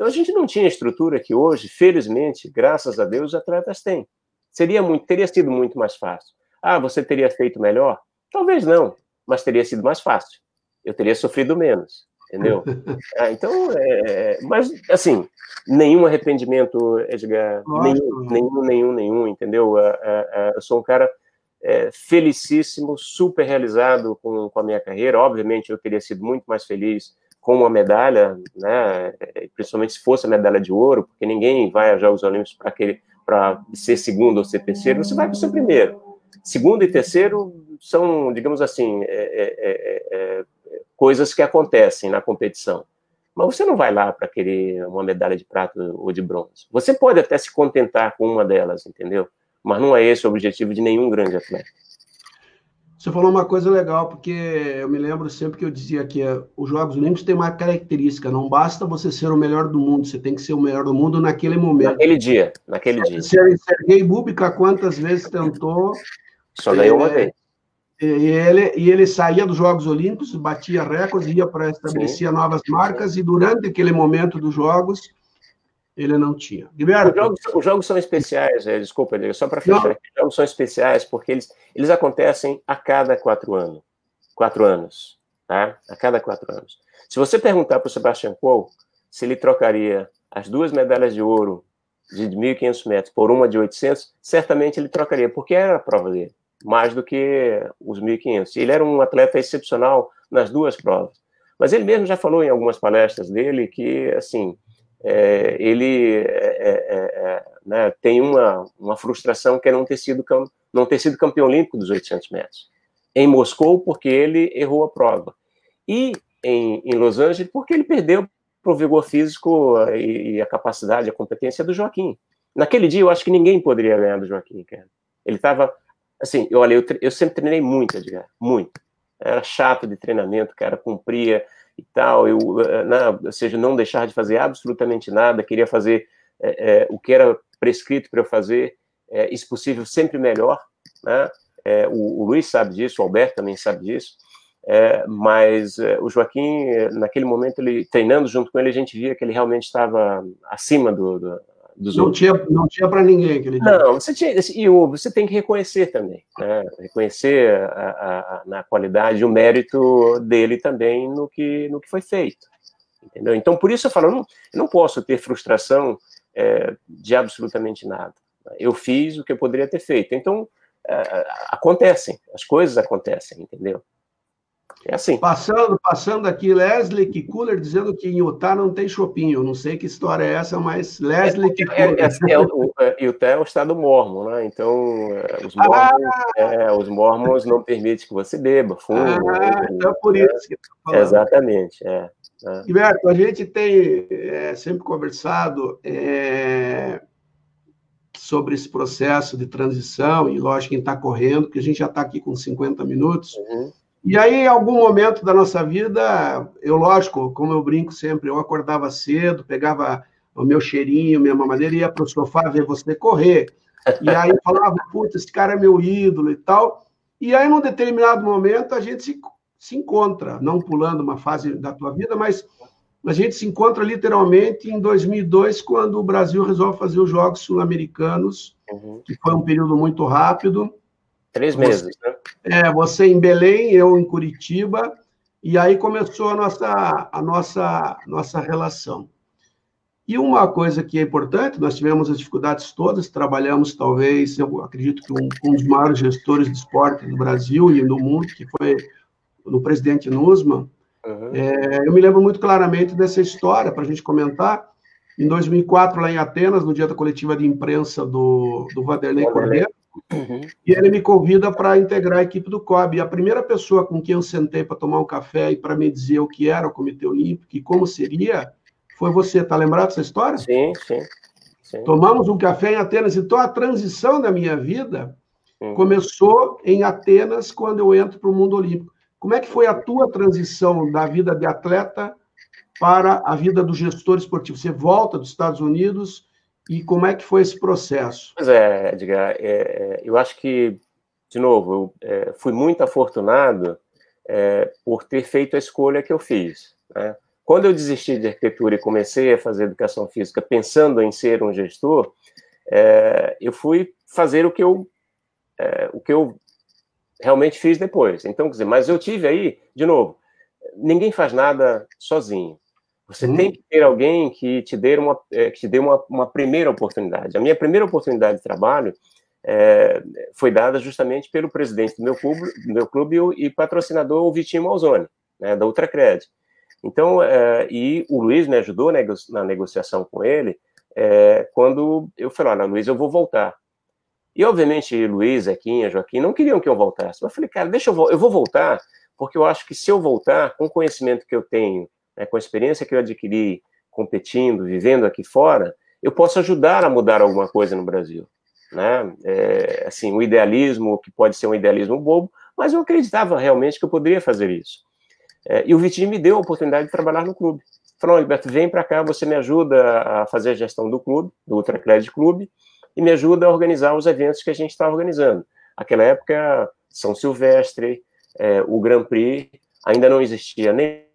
Então a gente não tinha a estrutura que hoje, felizmente, graças a Deus, os atletas têm. Seria muito, teria sido muito mais fácil. Ah, você teria feito melhor? Talvez não, mas teria sido mais fácil. Eu teria sofrido menos, entendeu? Ah, então, é, mas assim, nenhum arrependimento, Edgar, nenhum, nenhum, nenhum, nenhum, entendeu? Ah, ah, ah, eu sou um cara é, felicíssimo, super realizado com, com a minha carreira. Obviamente, eu teria sido muito mais feliz com uma medalha, né, principalmente se fosse a medalha de ouro, porque ninguém vai aos Jogos Olímpicos para aquele para ser segundo ou ser terceiro, você vai para o seu primeiro. Segundo e terceiro são, digamos assim, é, é, é, é, coisas que acontecem na competição. Mas você não vai lá para querer uma medalha de prata ou de bronze. Você pode até se contentar com uma delas, entendeu? Mas não é esse o objetivo de nenhum grande atleta. Você falou uma coisa legal, porque eu me lembro sempre que eu dizia que eh, os Jogos Olímpicos têm uma característica, não basta você ser o melhor do mundo, você tem que ser o melhor do mundo naquele momento. Naquele dia, naquele dia. Sergei Bubika quantas vezes tentou... Só ganhou uma vez. E ele, e ele saía dos Jogos Olímpicos, batia recordes, ia para estabelecer novas marcas, e durante aquele momento dos Jogos, ele não tinha. Os jogos, os jogos são especiais, é, desculpa, só para fechar, aqui, os jogos são especiais porque eles, eles acontecem a cada quatro anos. Quatro anos, tá? A cada quatro anos. Se você perguntar para o Sebastian Coe se ele trocaria as duas medalhas de ouro de 1.500 metros por uma de 800, certamente ele trocaria, porque era a prova dele, mais do que os 1.500. Ele era um atleta excepcional nas duas provas. Mas ele mesmo já falou em algumas palestras dele que, assim, é, ele é, é, é, é, né, tem uma, uma frustração que é não ter, sido, não ter sido campeão olímpico dos 800 metros. Em Moscou, porque ele errou a prova. E em, em Los Angeles, porque ele perdeu para o vigor físico e, e, a capacidade, a competência do Joaquim. Naquele dia, eu acho que ninguém poderia ganhar do Joaquim, cara. Ele estava, assim, olha, eu, eu sempre treinei muito, Edgar, muito. Era chato de treinamento, cara, cumpria e tal, eu, eh, ou seja, não deixar de fazer absolutamente nada, queria fazer é, é, o que era prescrito para eu fazer, é, se possível, sempre melhor, né? O, o, Luiz sabe disso, o Alberto também sabe disso, mas o Joaquim, naquele momento, ele treinando junto com ele, a gente via que ele realmente estava acima do, do dos não outros. Tinha, não tinha para ninguém aquele dia. Não, você, tinha, e você tem que reconhecer também, né? reconhecer a, a, a, na qualidade o mérito dele também no que, no que foi feito. Entendeu? Então, por isso eu falo, eu não, eu não posso ter frustração é, de absolutamente nada. Eu fiz o que eu poderia ter feito. Então, é, acontecem, as coisas acontecem, entendeu? É assim. Passando, passando aqui, Leslie Kikuler dizendo que em Utah não tem shopping. Eu não sei que história é essa, mas Leslie é, Kikuler. É, é, é, o, é, Utah é o estado mormon, né? Então, é, os mormons, ah! os mormons não permitem que você beba, fume. Ah, então é por isso que eu Exatamente, é. é. Gilberto, a gente tem sempre conversado sobre esse processo de transição, e lógico, quem está correndo, porque a gente já está aqui com 50 minutos. Uhum. E aí, em algum momento da nossa vida, eu, lógico, como eu brinco sempre, eu acordava cedo, pegava o meu cheirinho, minha mamadeira, ia para o sofá ver você correr. E aí falava, puta, esse cara é meu ídolo e tal. E aí, num determinado momento, a gente se, se encontra, não pulando uma fase da tua vida, mas a gente se encontra literalmente em 2002, quando o Brasil resolve fazer os Jogos Sul-Americanos, uhum. que foi um período muito rápido. Três meses, né? É, você em Belém, eu em Curitiba, E aí começou a nossa, a nossa, nossa relação. E uma coisa que é importante, nós tivemos as dificuldades todas, trabalhamos talvez, eu acredito que um, um dos maiores gestores de esporte do Brasil e do mundo, que foi o presidente Nusman. Uhum. É, eu me lembro muito claramente dessa história, para a gente comentar. Em 2004, lá em Atenas, no dia da coletiva de imprensa do, do Vanderlei Cordeiro, uhum. e ele me convida para integrar a equipe do COB. E a primeira pessoa com quem eu sentei para tomar um café e para me dizer o que era o Comitê Olímpico e como seria, foi você. Tá lembrado dessa história? Sim, sim. sim. Tomamos um café em Atenas. Então, a transição da minha vida uhum. começou em Atenas, quando eu entro para o mundo olímpico. Como é que foi a tua transição da vida de atleta para a vida do gestor esportivo? Você volta dos Estados Unidos e como é que foi esse processo? Pois é, Edgar, é, é eu acho que, de novo, eu é, fui muito afortunado é, por ter feito a escolha que eu fiz. Né? Quando eu desisti de arquitetura e comecei a fazer educação física pensando em ser um gestor, é, eu fui fazer o que eu, é, o que eu realmente fiz depois. Então, quer dizer, mas eu tive aí, de novo, ninguém faz nada sozinho. Você tem que ter alguém que te dê uma, é, que te dê uma, uma primeira oportunidade. A minha primeira oportunidade de trabalho é, foi dada justamente pelo presidente do meu clube, do meu clube e patrocinador, o Vitinho Malzone, né, da Ultracred. Então, é, e o Luiz me ajudou na negociação com ele, é, quando eu falei, olha, Luiz, eu vou voltar. E, obviamente, Luiz, Zequinha, Joaquim não queriam que eu voltasse. Mas eu falei, cara, deixa eu, eu vou voltar, porque eu acho que se eu voltar, com o conhecimento que eu tenho, né, com a experiência que eu adquiri competindo, vivendo aqui fora, eu posso ajudar a mudar alguma coisa no Brasil. Né? É, assim, o idealismo, que pode ser um idealismo bobo, mas eu acreditava realmente que eu poderia fazer isso. É, e o Vitinho me deu a oportunidade de trabalhar no clube. Falou, Alberto, vem para cá, você me ajuda a fazer a gestão do clube, do Ultracred Clube, e me ajuda a organizar os eventos que a gente está organizando. Aquela época, São Silvestre, é, o Grand Prix, ainda não existia nem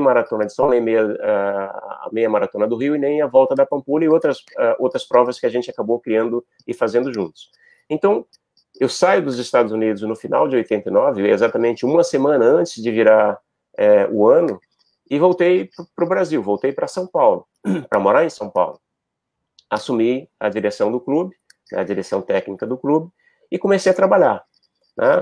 maratona de São nem meia, a meia maratona do Rio e nem a volta da Pampulha e outras, outras provas que a gente acabou criando e fazendo juntos. Então, eu saio dos Estados Unidos no final de 89, exatamente uma semana antes de virar é, o ano e voltei para o Brasil, voltei para São Paulo, para morar em São Paulo. Assumi a direção do clube, né, a direção técnica do clube, e comecei a trabalhar. Né?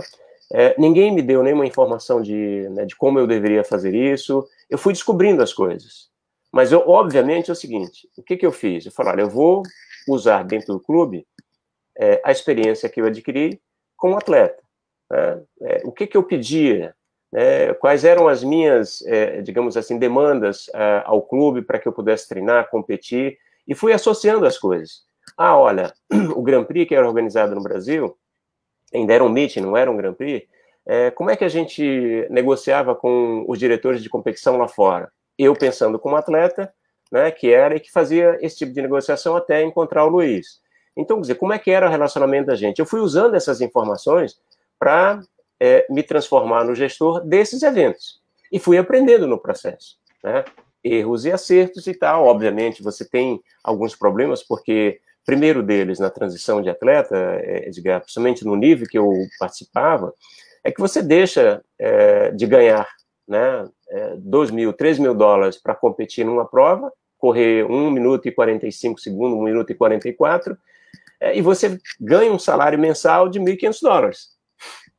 É, ninguém me deu nenhuma informação de, né, de como eu deveria fazer isso, eu fui descobrindo as coisas. Mas, eu, obviamente, é o seguinte, o que, que eu fiz? Eu falei, olha, eu vou usar dentro do clube é, a experiência que eu adquiri como atleta. Né? É, o que, que eu pedia né, quais eram as minhas, é, digamos assim, demandas é, ao clube para que eu pudesse treinar, competir, e fui associando as coisas. Ah, olha, o Grand Prix que era organizado no Brasil, ainda era um meeting, não era um Grand Prix, é, como é que a gente negociava com os diretores de competição lá fora? Eu pensando como atleta, né, que era e que fazia esse tipo de negociação até encontrar o Luiz. Então, dizer, como é que era o relacionamento da gente? Eu fui usando essas informações para é, me transformar no gestor desses eventos. E fui aprendendo no processo, né? Erros e acertos e tal. Obviamente, você tem alguns problemas, porque, primeiro deles, na transição de atleta, é, Edgar, principalmente no nível que eu participava, é que você deixa é, de ganhar né, é, 2 mil, 3 mil dólares para competir numa prova, correr 1 minuto e 45 segundos, 1 minuto e 44, é, e você ganha um salário mensal de 1.500 dólares.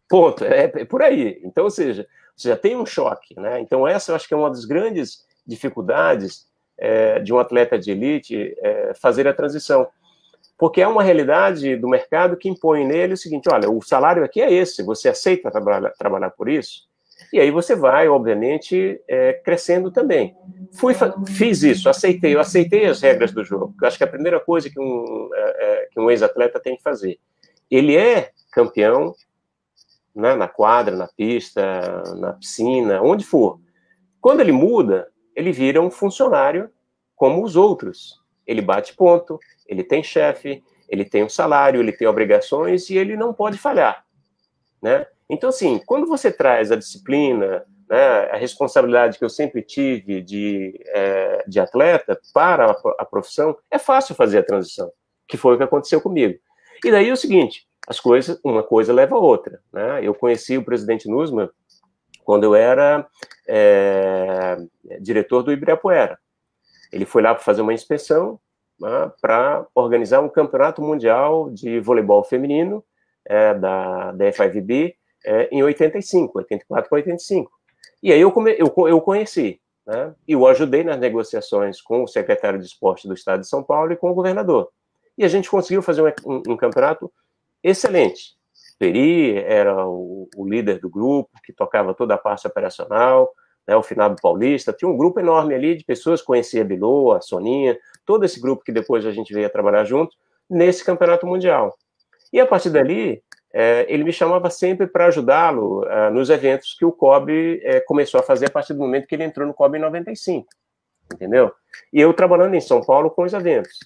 Ponto. É, é, por aí. Então, ou seja, você já tem um choque, né? Então, essa eu acho que é uma das grandes dificuldades é, de um atleta de elite é, fazer a transição. Porque é uma realidade do mercado que impõe nele o seguinte: olha, o salário aqui é esse, você aceita trabalhar, trabalhar por isso? E aí você vai, obviamente, é, crescendo também. Fui, fiz isso, aceitei, eu aceitei as regras do jogo. Eu acho que é a primeira coisa que um, é, é que um ex-atleta tem que fazer. Ele é campeão, né, na quadra, na pista, na piscina, onde for. Quando ele muda, ele vira um funcionário como os outros. Ele bate ponto, ele tem chefe, ele tem um salário, ele tem obrigações e ele não pode falhar, né? Então, assim, quando você traz a disciplina, né, a responsabilidade que eu sempre tive de, é, de atleta para a, a profissão, é fácil fazer a transição, que foi o que aconteceu comigo. E daí é o seguinte, as coisas, uma coisa leva a outra. Né? Eu conheci o presidente Nusman quando eu era é, diretor do Ibirapuera. Ele foi lá para fazer uma inspeção né, para organizar um campeonato mundial de voleibol feminino é, da, da FIVB é, em 85, 84 para 85. E aí eu, come, eu, eu conheci, né, e o ajudei nas negociações com o secretário de esporte do estado de São Paulo e com o governador. E a gente conseguiu fazer um, um, um campeonato excelente. Peri era o, o, líder do grupo, que tocava toda a parte operacional, né, o Finado Paulista, tinha um grupo enorme ali de pessoas, conhecia a Bilô, a Soninha, todo esse grupo que depois a gente veio a trabalhar junto, nesse campeonato mundial. E a partir dali, é, ele me chamava sempre para ajudá-lo é, nos eventos que o COB é, começou a fazer a partir do momento que ele entrou no COB em 95, entendeu? E eu trabalhando em São Paulo com os eventos.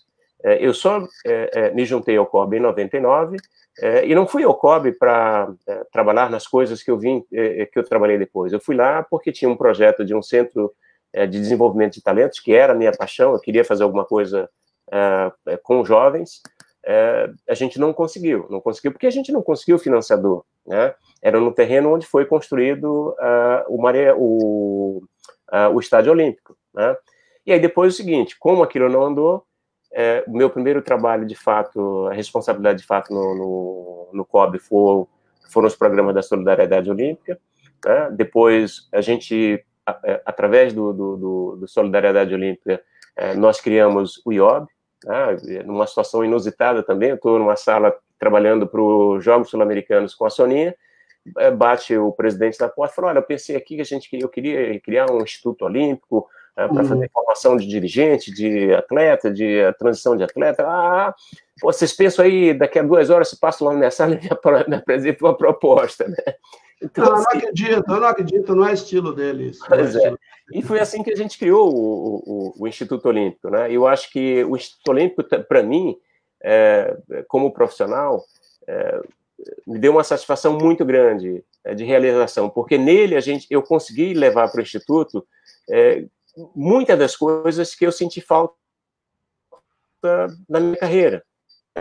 É, eu só é, é, me juntei ao COB em 99, é, e não fui ao COB para é, trabalhar nas coisas que eu vim, é, é, que eu trabalhei depois. Eu fui lá porque tinha um projeto de um centro é, de desenvolvimento de talentos, que era a minha paixão, eu queria fazer alguma coisa é, com jovens. a gente não conseguiu, não conseguiu porque a gente não conseguiu financiador, né? Era no terreno onde foi construído o, Maria, o, o Estádio Olímpico, né? E aí depois o seguinte, como aquilo não andou, é, o meu primeiro trabalho, de fato, a responsabilidade, de fato, no, no, no COB for, foram os programas da Solidariedade Olímpica. Né? Depois, a gente, é, através do, do, do, do Solidariedade Olímpica, é, nós criamos o IOB, né? numa situação inusitada também. Eu estou numa sala trabalhando para os Jogos Sul-Americanos com a Soninha, é, bate o presidente da porta e fala, olha, eu pensei aqui que a gente eu queria criar um instituto olímpico, é, para fazer uhum. formação de dirigente, de atleta, de transição de atleta. Ah, vocês pensam aí, daqui a duas horas se passa lá na minha sala e me, me apresenta uma proposta, né? Então, não, assim, não acredito, eu não acredito, não é estilo deles. Pois é. E foi assim que a gente criou o, o, o Instituto Olímpico, né? Eu acho que o Instituto Olímpico, para mim, é, como profissional, é, me deu uma satisfação muito grande é, de realização, porque nele a gente, eu consegui levar para o Instituto é, muitas das coisas que eu senti falta na minha carreira,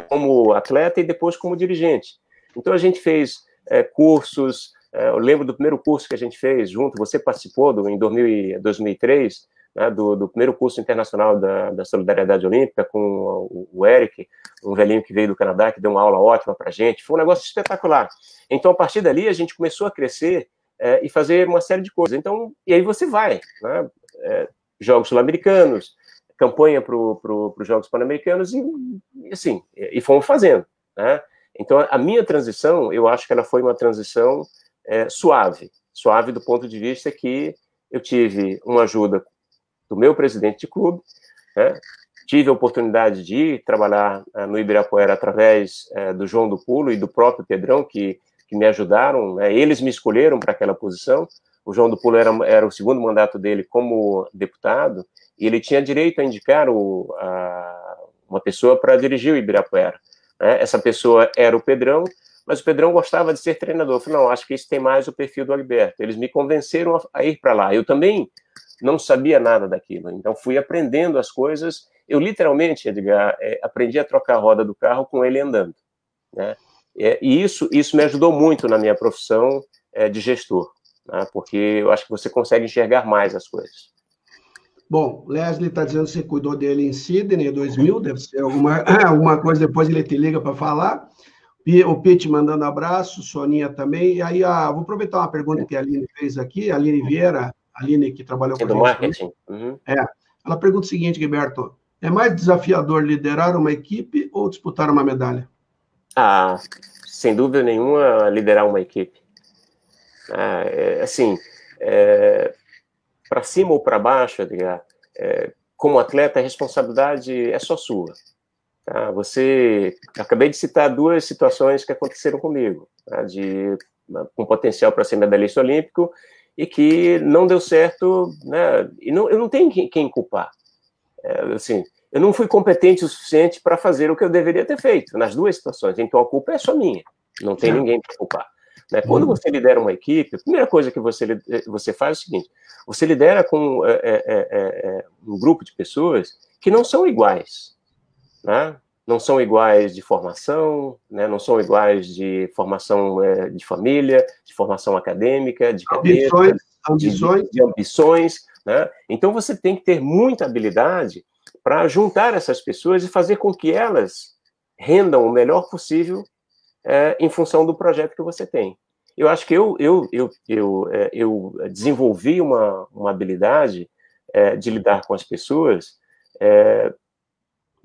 como atleta e depois como dirigente. Então a gente fez é, cursos, é, eu lembro do primeiro curso que a gente fez junto, você participou do, em 2000, 2003, né, do, do, primeiro curso internacional da, da Solidariedade Olímpica com o, o, Eric, um velhinho que veio do Canadá, que deu uma aula ótima para a gente, foi um negócio espetacular. Então, a partir dali, a gente começou a crescer é, e fazer uma série de coisas. Então, e aí você vai, né? É, Jogos Sul-Americanos, campanha para os Jogos Pan-Americanos, e, assim, e, fomos fazendo, né? Então, a minha transição, eu acho que ela foi uma transição é, suave, suave do ponto de vista que eu tive uma ajuda do meu presidente de clube, né? tive a oportunidade de trabalhar uh, no Ibirapuera através uh, do João do Pulo e do próprio Pedrão, que, que me ajudaram, né? eles me escolheram para aquela posição, o João do Pulo era, era o segundo mandato dele como deputado, e ele tinha direito a indicar o, a, uma pessoa para dirigir o Ibirapuera. Né? Essa pessoa era o Pedrão, mas o Pedrão gostava de ser treinador. Eu falei, não, acho que isso tem mais o perfil do Alberto. Eles me convenceram a, a ir para lá. Eu também não sabia nada daquilo, então fui aprendendo as coisas. Eu literalmente, Edgar, é, aprendi a trocar a roda do carro com ele andando. Né? É, e isso, isso me ajudou muito na minha profissão é, de gestor né? porque eu acho que você consegue enxergar mais as coisas. Bom, Leslie está dizendo que você cuidou dele em Sydney 2000, deve ser alguma, alguma coisa, depois ele te liga para falar. O Pete mandando abraço, Soninha também. E aí, ah, vou aproveitar uma pergunta que a Aline fez aqui, a Aline Vieira, a Aline que trabalhou com a gente. marketing. Uhum. É. Ela pergunta o seguinte, Gilberto, é mais desafiador liderar uma equipe ou disputar uma medalha? Ah, sem dúvida nenhuma, liderar uma equipe. Ah, é, assim, é, para cima ou para baixo, Edgar, é, como atleta, a responsabilidade é só sua. Tá? Você, acabei de citar duas situações que aconteceram comigo, tá? de com potencial para ser medalhista olímpico e que não deu certo, né? E não, eu não tenho quem, quem culpar. É, assim, eu não fui competente o suficiente para fazer o que eu deveria ter feito nas duas situações. Então a culpa é só minha. Não tem ninguém para culpar. Né? Quando você lidera uma equipe, a primeira coisa que você, você faz é o seguinte: você lidera com é é, um grupo de pessoas que não são iguais. Né? não são iguais de formação, né, não são iguais de formação de família, de formação acadêmica, de ambições, ambições. De, de ambições né? Então você tem que ter muita habilidade para juntar essas pessoas e fazer com que elas rendam o melhor possível é, em função do projeto que você tem. Eu acho que eu, eu, eu, eu, é, eu desenvolvi uma, uma habilidade é, de lidar com as pessoas é,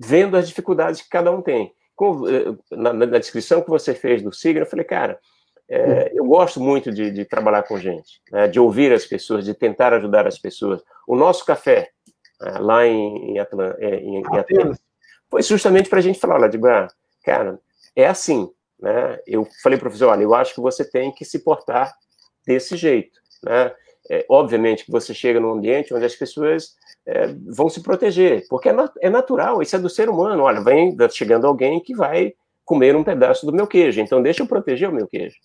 vendo as dificuldades que cada um tem. Com, é, na, na, descrição que você fez do signo, eu falei, cara, é, eu gosto muito de, de trabalhar com gente, né, de ouvir as pessoas, de tentar ajudar as pessoas. O nosso café, é, lá em, em, Atlan, em, em Atenas, foi justamente para a gente falar, olha, digo, ah, cara, é assim, né? Eu falei para professor, olha, eu acho que você tem que se portar desse jeito, né? É, obviamente que você chega num ambiente onde as pessoas é, vão se proteger, porque é, é, natural, isso é do ser humano. Olha, vem chegando alguém que vai comer um pedaço do meu queijo, então deixa eu proteger o meu queijo.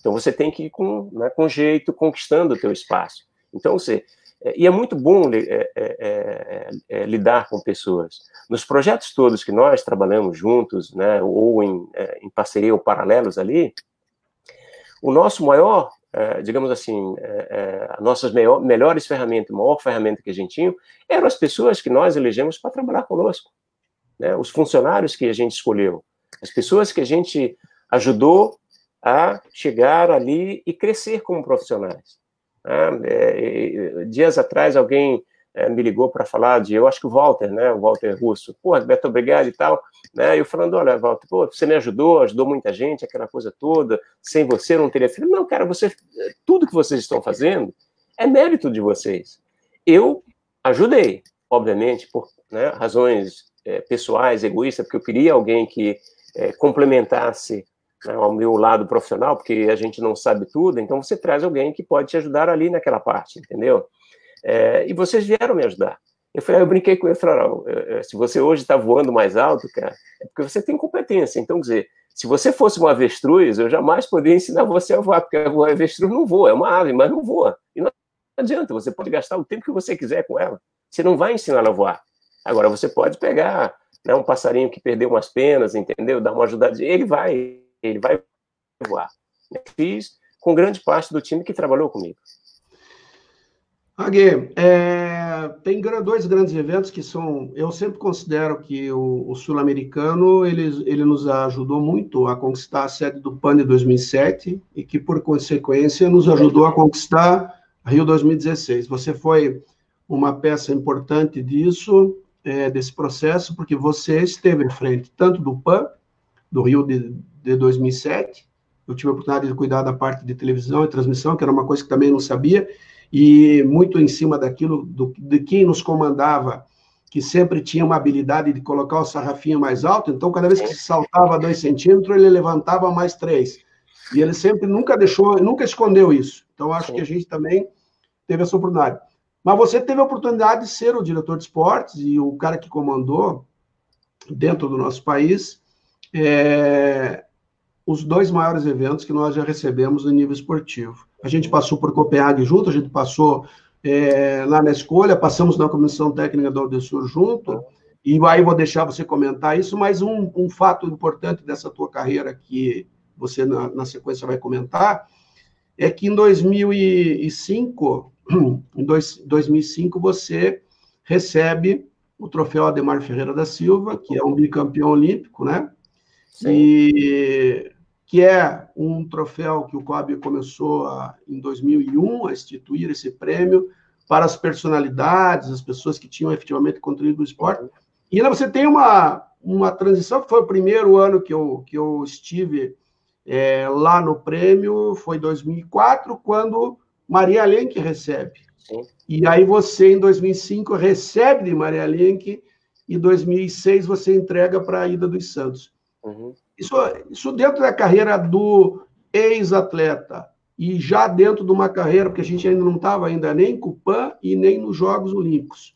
Então você tem que ir com, né, com jeito, conquistando o teu espaço. Então você e é muito bom é é, é, é, lidar com pessoas. Nos projetos todos que nós trabalhamos juntos, né, ou em, é, em parceria ou paralelos ali, o nosso maior, digamos assim, as nossas melhor, melhores ferramentas, a maior ferramenta que a gente tinha, eram as pessoas que nós elegemos para trabalhar conosco. Né, os funcionários que a gente escolheu, as pessoas que a gente ajudou a chegar ali e crescer como profissionais. Né? É, dias atrás, alguém é, me ligou para falar de, eu acho que o Walter, né, o Walter Russo, pô, Beto, obrigado e tal, né, eu falando, olha, Walter, pô, você me ajudou, ajudou muita gente, aquela coisa toda, sem você não teria feito, não, cara, você, tudo que vocês estão fazendo é mérito de vocês. Eu ajudei, obviamente, por né, razões é, pessoais, egoístas, porque eu queria alguém que é, complementasse né, ao meu lado profissional, porque a gente não sabe tudo, então você traz alguém que pode te ajudar ali naquela parte, entendeu? É, e vocês vieram me ajudar. Eu falei, eu brinquei com ele, falei, se você hoje está voando mais alto, cara, é porque você tem competência. Então, quer dizer, se você fosse um avestruz, eu jamais poderia ensinar você a voar, porque o avestruz não voa, é uma ave, mas não voa. E não adianta, você pode gastar o tempo que você quiser com ela. Você não vai ensinar ela a voar. Agora, você pode pegar né, um passarinho que perdeu umas penas, entendeu? Dar uma ajudadinha, ele vai, ele vai voar. Fiz com grande parte do time que trabalhou comigo. Agui, é, tem dois grandes eventos que são, eu sempre considero que o, o sul-americano ele, ele nos ajudou muito a conquistar a sede do PAN de 2007 e que por consequência nos ajudou a conquistar Rio 2016. Você foi uma peça importante disso, é, desse processo, porque você esteve em frente tanto do PAN, do Rio de, de 2007. Eu tive a oportunidade de cuidar da parte de televisão e transmissão, que era uma coisa que também não sabia, e muito em cima daquilo, do, de quem nos comandava, que sempre tinha uma habilidade de colocar o sarrafinho mais alto, então cada vez que saltava dois centímetros, ele levantava mais três. E ele sempre nunca deixou, nunca escondeu isso. Então acho Sim. que a gente também teve essa oportunidade. Mas você teve a oportunidade de ser o diretor de esportes e o cara que comandou dentro do nosso país é, os dois maiores eventos que nós já recebemos no nível esportivo. A gente passou por Copenhague junto, a gente passou é, lá na escolha, passamos na comissão técnica do Aldesur junto, e aí vou deixar você comentar isso, mas um, um fato importante dessa tua carreira que você na, na, sequência vai comentar, é que em 2005, em dois, 2005 você recebe o troféu Ademar Ferreira da Silva, que é um bicampeão olímpico, né? Sim. E que é um troféu que o COB começou a, em 2001 a instituir esse prêmio para as personalidades, as pessoas que tinham efetivamente contribuído no esporte. E ainda você tem uma, uma transição, que foi o primeiro ano que eu, que eu estive é, lá no prêmio, foi 2004, quando Maria Lenk recebe. Sim. E aí você, em 2005, recebe de Maria Lenk, e em 2006 você entrega para a Ida dos Santos. Uhum. Isso, isso dentro da carreira do ex-atleta e já dentro de uma carreira, porque a gente ainda não estava ainda nem com o PAN e nem nos Jogos Olímpicos.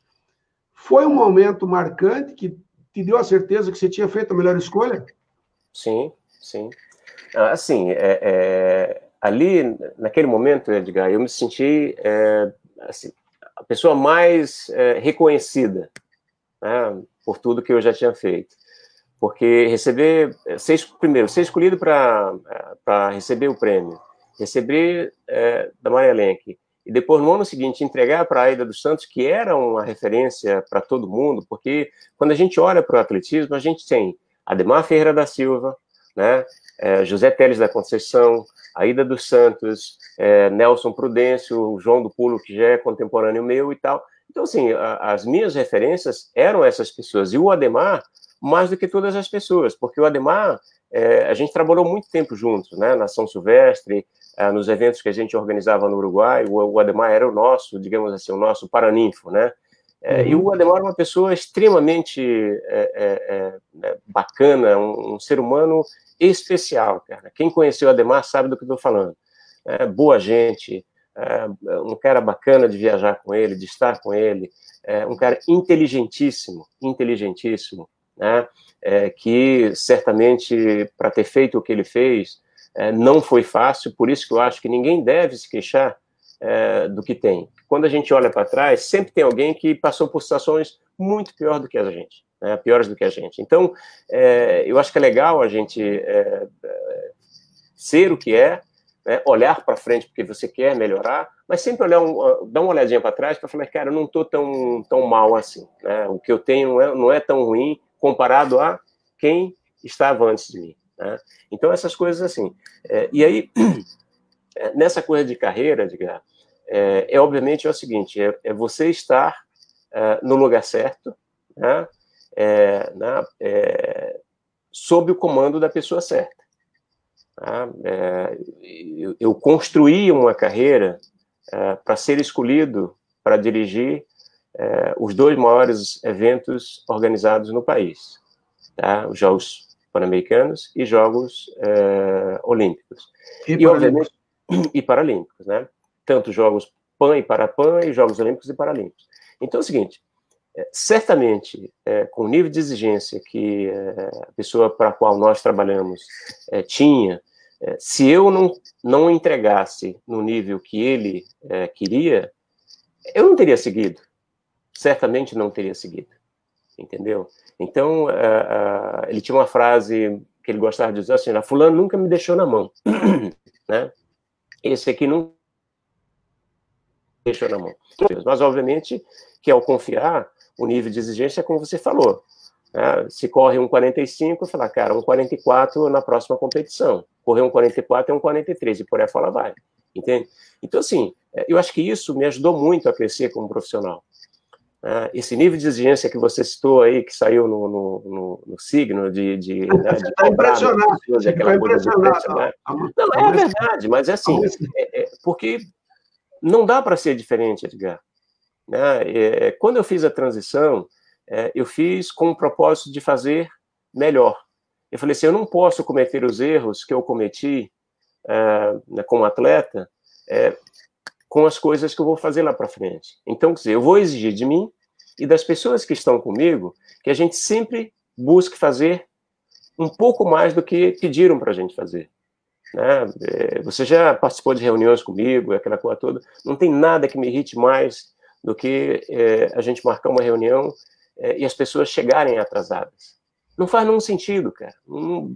Foi um momento marcante que te deu a certeza que você tinha feito a melhor escolha? Sim, sim. Ah, assim, é, é, ali, naquele momento, Edgar, eu me senti é, assim, a pessoa mais é, reconhecida né, por tudo que eu já tinha feito porque receber, ser, primeiro, ser escolhido para receber o prêmio, receber é, da Maria Lenk, e depois, no ano seguinte, entregar para a Aida dos Santos, que era uma referência para todo mundo, porque quando a gente olha para o atletismo, a gente tem Ademar Ferreira da Silva, né, é, José Teles da Conceição, Aida dos Santos, é, Nelson Prudêncio, João do Pulo, que já é contemporâneo meu e tal. Então, assim, a, as minhas referências eram essas pessoas. E o Ademar, mais do que todas as pessoas, porque o Ademar, é, a gente trabalhou muito tempo juntos, né, na São Silvestre, é, nos eventos que a gente organizava no Uruguai, o, o Ademar era o nosso, digamos assim, o nosso paraninfo, né, é, uhum. E o Ademar é uma pessoa extremamente é, é, é né, bacana, um, um, ser humano especial, cara. Quem conheceu o Ademar sabe do que estou falando. Boa gente, um cara bacana de viajar com ele, de estar com ele, um cara inteligentíssimo, inteligentíssimo, né? que certamente, para ter feito o que ele fez, não foi fácil, por isso que eu acho que ninguém deve se queixar do que tem quando a gente olha para trás, sempre tem alguém que passou por situações muito pior do que a gente, né, piores do que a gente. Então, é, eu acho que é legal a gente é, é ser o que é, né, olhar para frente porque você quer melhorar, mas sempre olhar um, dar uma olhadinha para trás para falar, cara, eu não estou tão, tão mal assim. Né, o que eu tenho não é, não é tão ruim comparado a quem estava antes de mim. Né? Então, essas coisas assim. É, e aí, nessa coisa de carreira, diga, é, é obviamente é o seguinte: é, é você estar é, no lugar certo, né, é, é, sob o comando da pessoa certa. Tá? É, eu, eu, construí uma carreira para ser escolhido para dirigir os dois maiores eventos organizados no país, tá? os Jogos Pan-Americanos e Jogos Olímpicos. E, e obviamente, e Paralímpicos, né? tanto Jogos PAN e Parapan e Jogos Olímpicos e Paralímpicos. Então é o seguinte, é, certamente, é, com o nível de exigência que é, a pessoa para a qual nós trabalhamos é, tinha, é, se eu não, não entregasse no nível que ele é, queria, eu não teria seguido. Certamente não teria seguido. Entendeu? Então, ele tinha uma frase que ele gostava de usar assim, fulano nunca me deixou na mão. né? Esse aqui não deixa na mão. Mas, obviamente, que ao confiar, o nível de exigência é como você falou. Né? Se corre um 45, falar, cara, um 44 na próxima competição. Correr um 44 é um 43, e por aí fora vai. Entende? Então, assim, é, eu acho que isso me ajudou muito a crescer como profissional. Né? Esse nível de exigência que você citou aí, que saiu no, no, no, no signo de. de, né, de tá impressionado. Pessoas, aquela impressionado. Né? Não, é verdade, mas é assim, é, é, porque não dá para ser diferente, Edgar. Né? É, quando eu fiz a transição, é, eu fiz com o propósito de fazer melhor. Eu falei assim, eu não posso cometer os erros que eu cometi é, né, como atleta é, com as coisas que eu vou fazer lá para frente. Então, quer dizer, eu vou exigir de mim e das pessoas que estão comigo que a gente sempre busque fazer um pouco mais do que pediram para a gente fazer. Né? É, você já participou de reuniões comigo, aquela coisa toda. Não tem nada que me irrite mais do que é, a gente marcar uma reunião é, e as pessoas chegarem atrasadas. Não faz nenhum sentido, cara.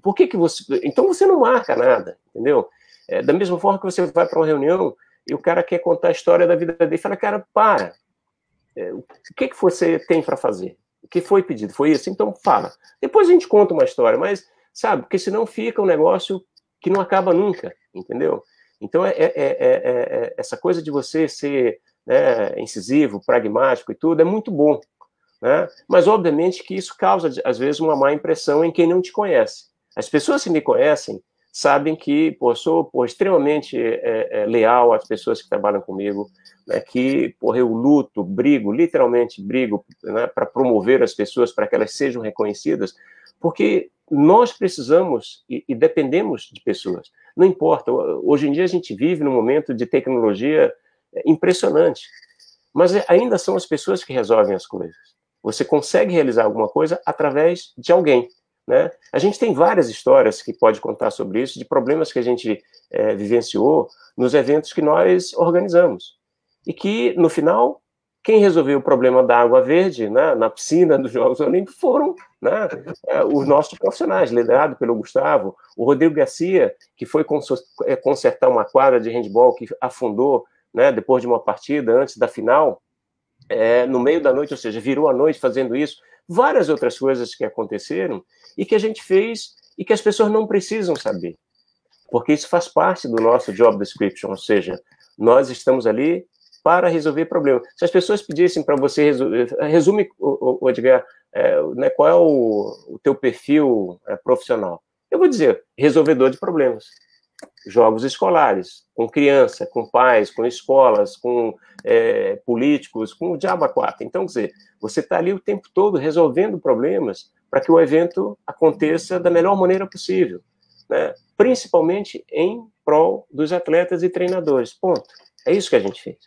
por que, que você. Então você não marca nada, entendeu? É, da mesma forma que você vai para uma reunião e o cara quer contar a história da vida dele, fala, cara, para. É, o que, que você tem para fazer? O que foi pedido? Foi isso? Então fala. Depois a gente conta uma história, mas, sabe, porque senão fica um negócio que não acaba nunca, entendeu? Então, é, é, é, essa coisa de você ser né, incisivo, pragmático e tudo, é muito bom. Né? Mas, obviamente, que isso causa, às vezes, uma má impressão em quem não te conhece. As pessoas que me conhecem sabem que pô, sou pô, extremamente é, é, leal às pessoas que trabalham comigo, né, que pô, eu luto, brigo, literalmente brigo né, para promover as pessoas, para que elas sejam reconhecidas, porque nós precisamos e, e, dependemos de pessoas. Não importa, hoje em dia a gente vive num momento de tecnologia é, impressionante, mas é, ainda são as pessoas que resolvem as coisas. Você consegue realizar alguma coisa através de alguém. Né? A gente tem várias histórias que pode contar sobre isso, de problemas que a gente é, vivenciou nos eventos que nós organizamos. E que, no final, quem resolveu o problema da água verde né, na piscina dos Jogos Olímpicos foram né, é, os nossos profissionais, liderado pelo Gustavo, o Rodrigo Garcia, que foi é, consertar uma quadra de handball que afundou né, depois de uma partida, antes da final, é, no meio da noite, ou seja, virou a noite fazendo isso. Várias outras coisas que aconteceram e que a gente fez e que as pessoas não precisam saber, porque isso faz parte do nosso job description, ou seja, nós estamos ali para resolver problemas. Se as pessoas pedissem para você resolver, resume, o, Edgar, é, né, qual é o, o teu perfil é, profissional? Eu vou dizer, resolvedor de problemas. Jogos escolares, com criança, com pais, com escolas, com é, políticos, com o diabo 4. Então, quer dizer, você está ali o tempo todo resolvendo problemas para que o evento aconteça da melhor maneira possível, né? principalmente em prol dos atletas e treinadores. Ponto. É isso que a gente fez.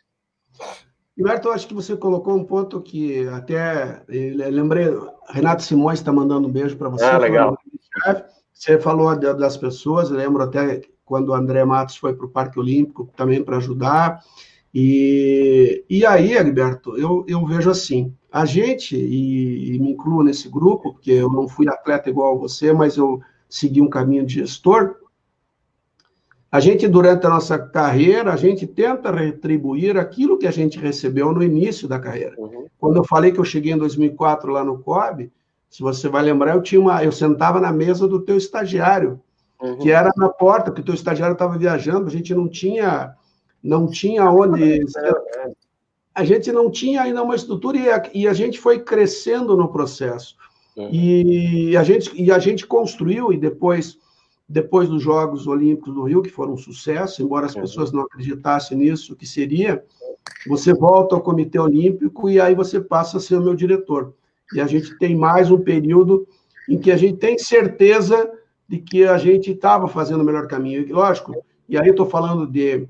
Gilberto, acho que você colocou um ponto que até eh, lembrei, Renato Simões está mandando um beijo para você. Ah, legal. Você falou das pessoas, lembro até quando o André Matos foi para o Parque Olímpico também para ajudar. E, e aí, Gilberto, eu, eu vejo assim, a gente, e, e, me incluo nesse grupo, porque eu não fui atleta igual a você, mas eu segui um caminho de gestor, a gente, durante a nossa carreira, a gente tenta retribuir aquilo que a gente recebeu no início da carreira. Uhum. Quando eu falei que eu cheguei em 2004 lá no COB, se você vai lembrar, eu tinha uma, eu sentava na mesa do teu estagiário, uhum. que era na porta, porque o teu estagiário estava viajando, a gente não tinha, não tinha onde, é a gente não tinha ainda uma estrutura e a, e a gente foi crescendo no processo. Uhum. E a gente e a gente construiu e depois depois dos Jogos Olímpicos do Rio, que foram um sucesso, embora as pessoas não acreditassem nisso, que seria, você volta ao Comitê Olímpico e aí você passa a ser o meu diretor. E a gente tem mais um período em que a gente tem certeza de que a gente estava fazendo o melhor caminho. E, lógico, e aí estou falando de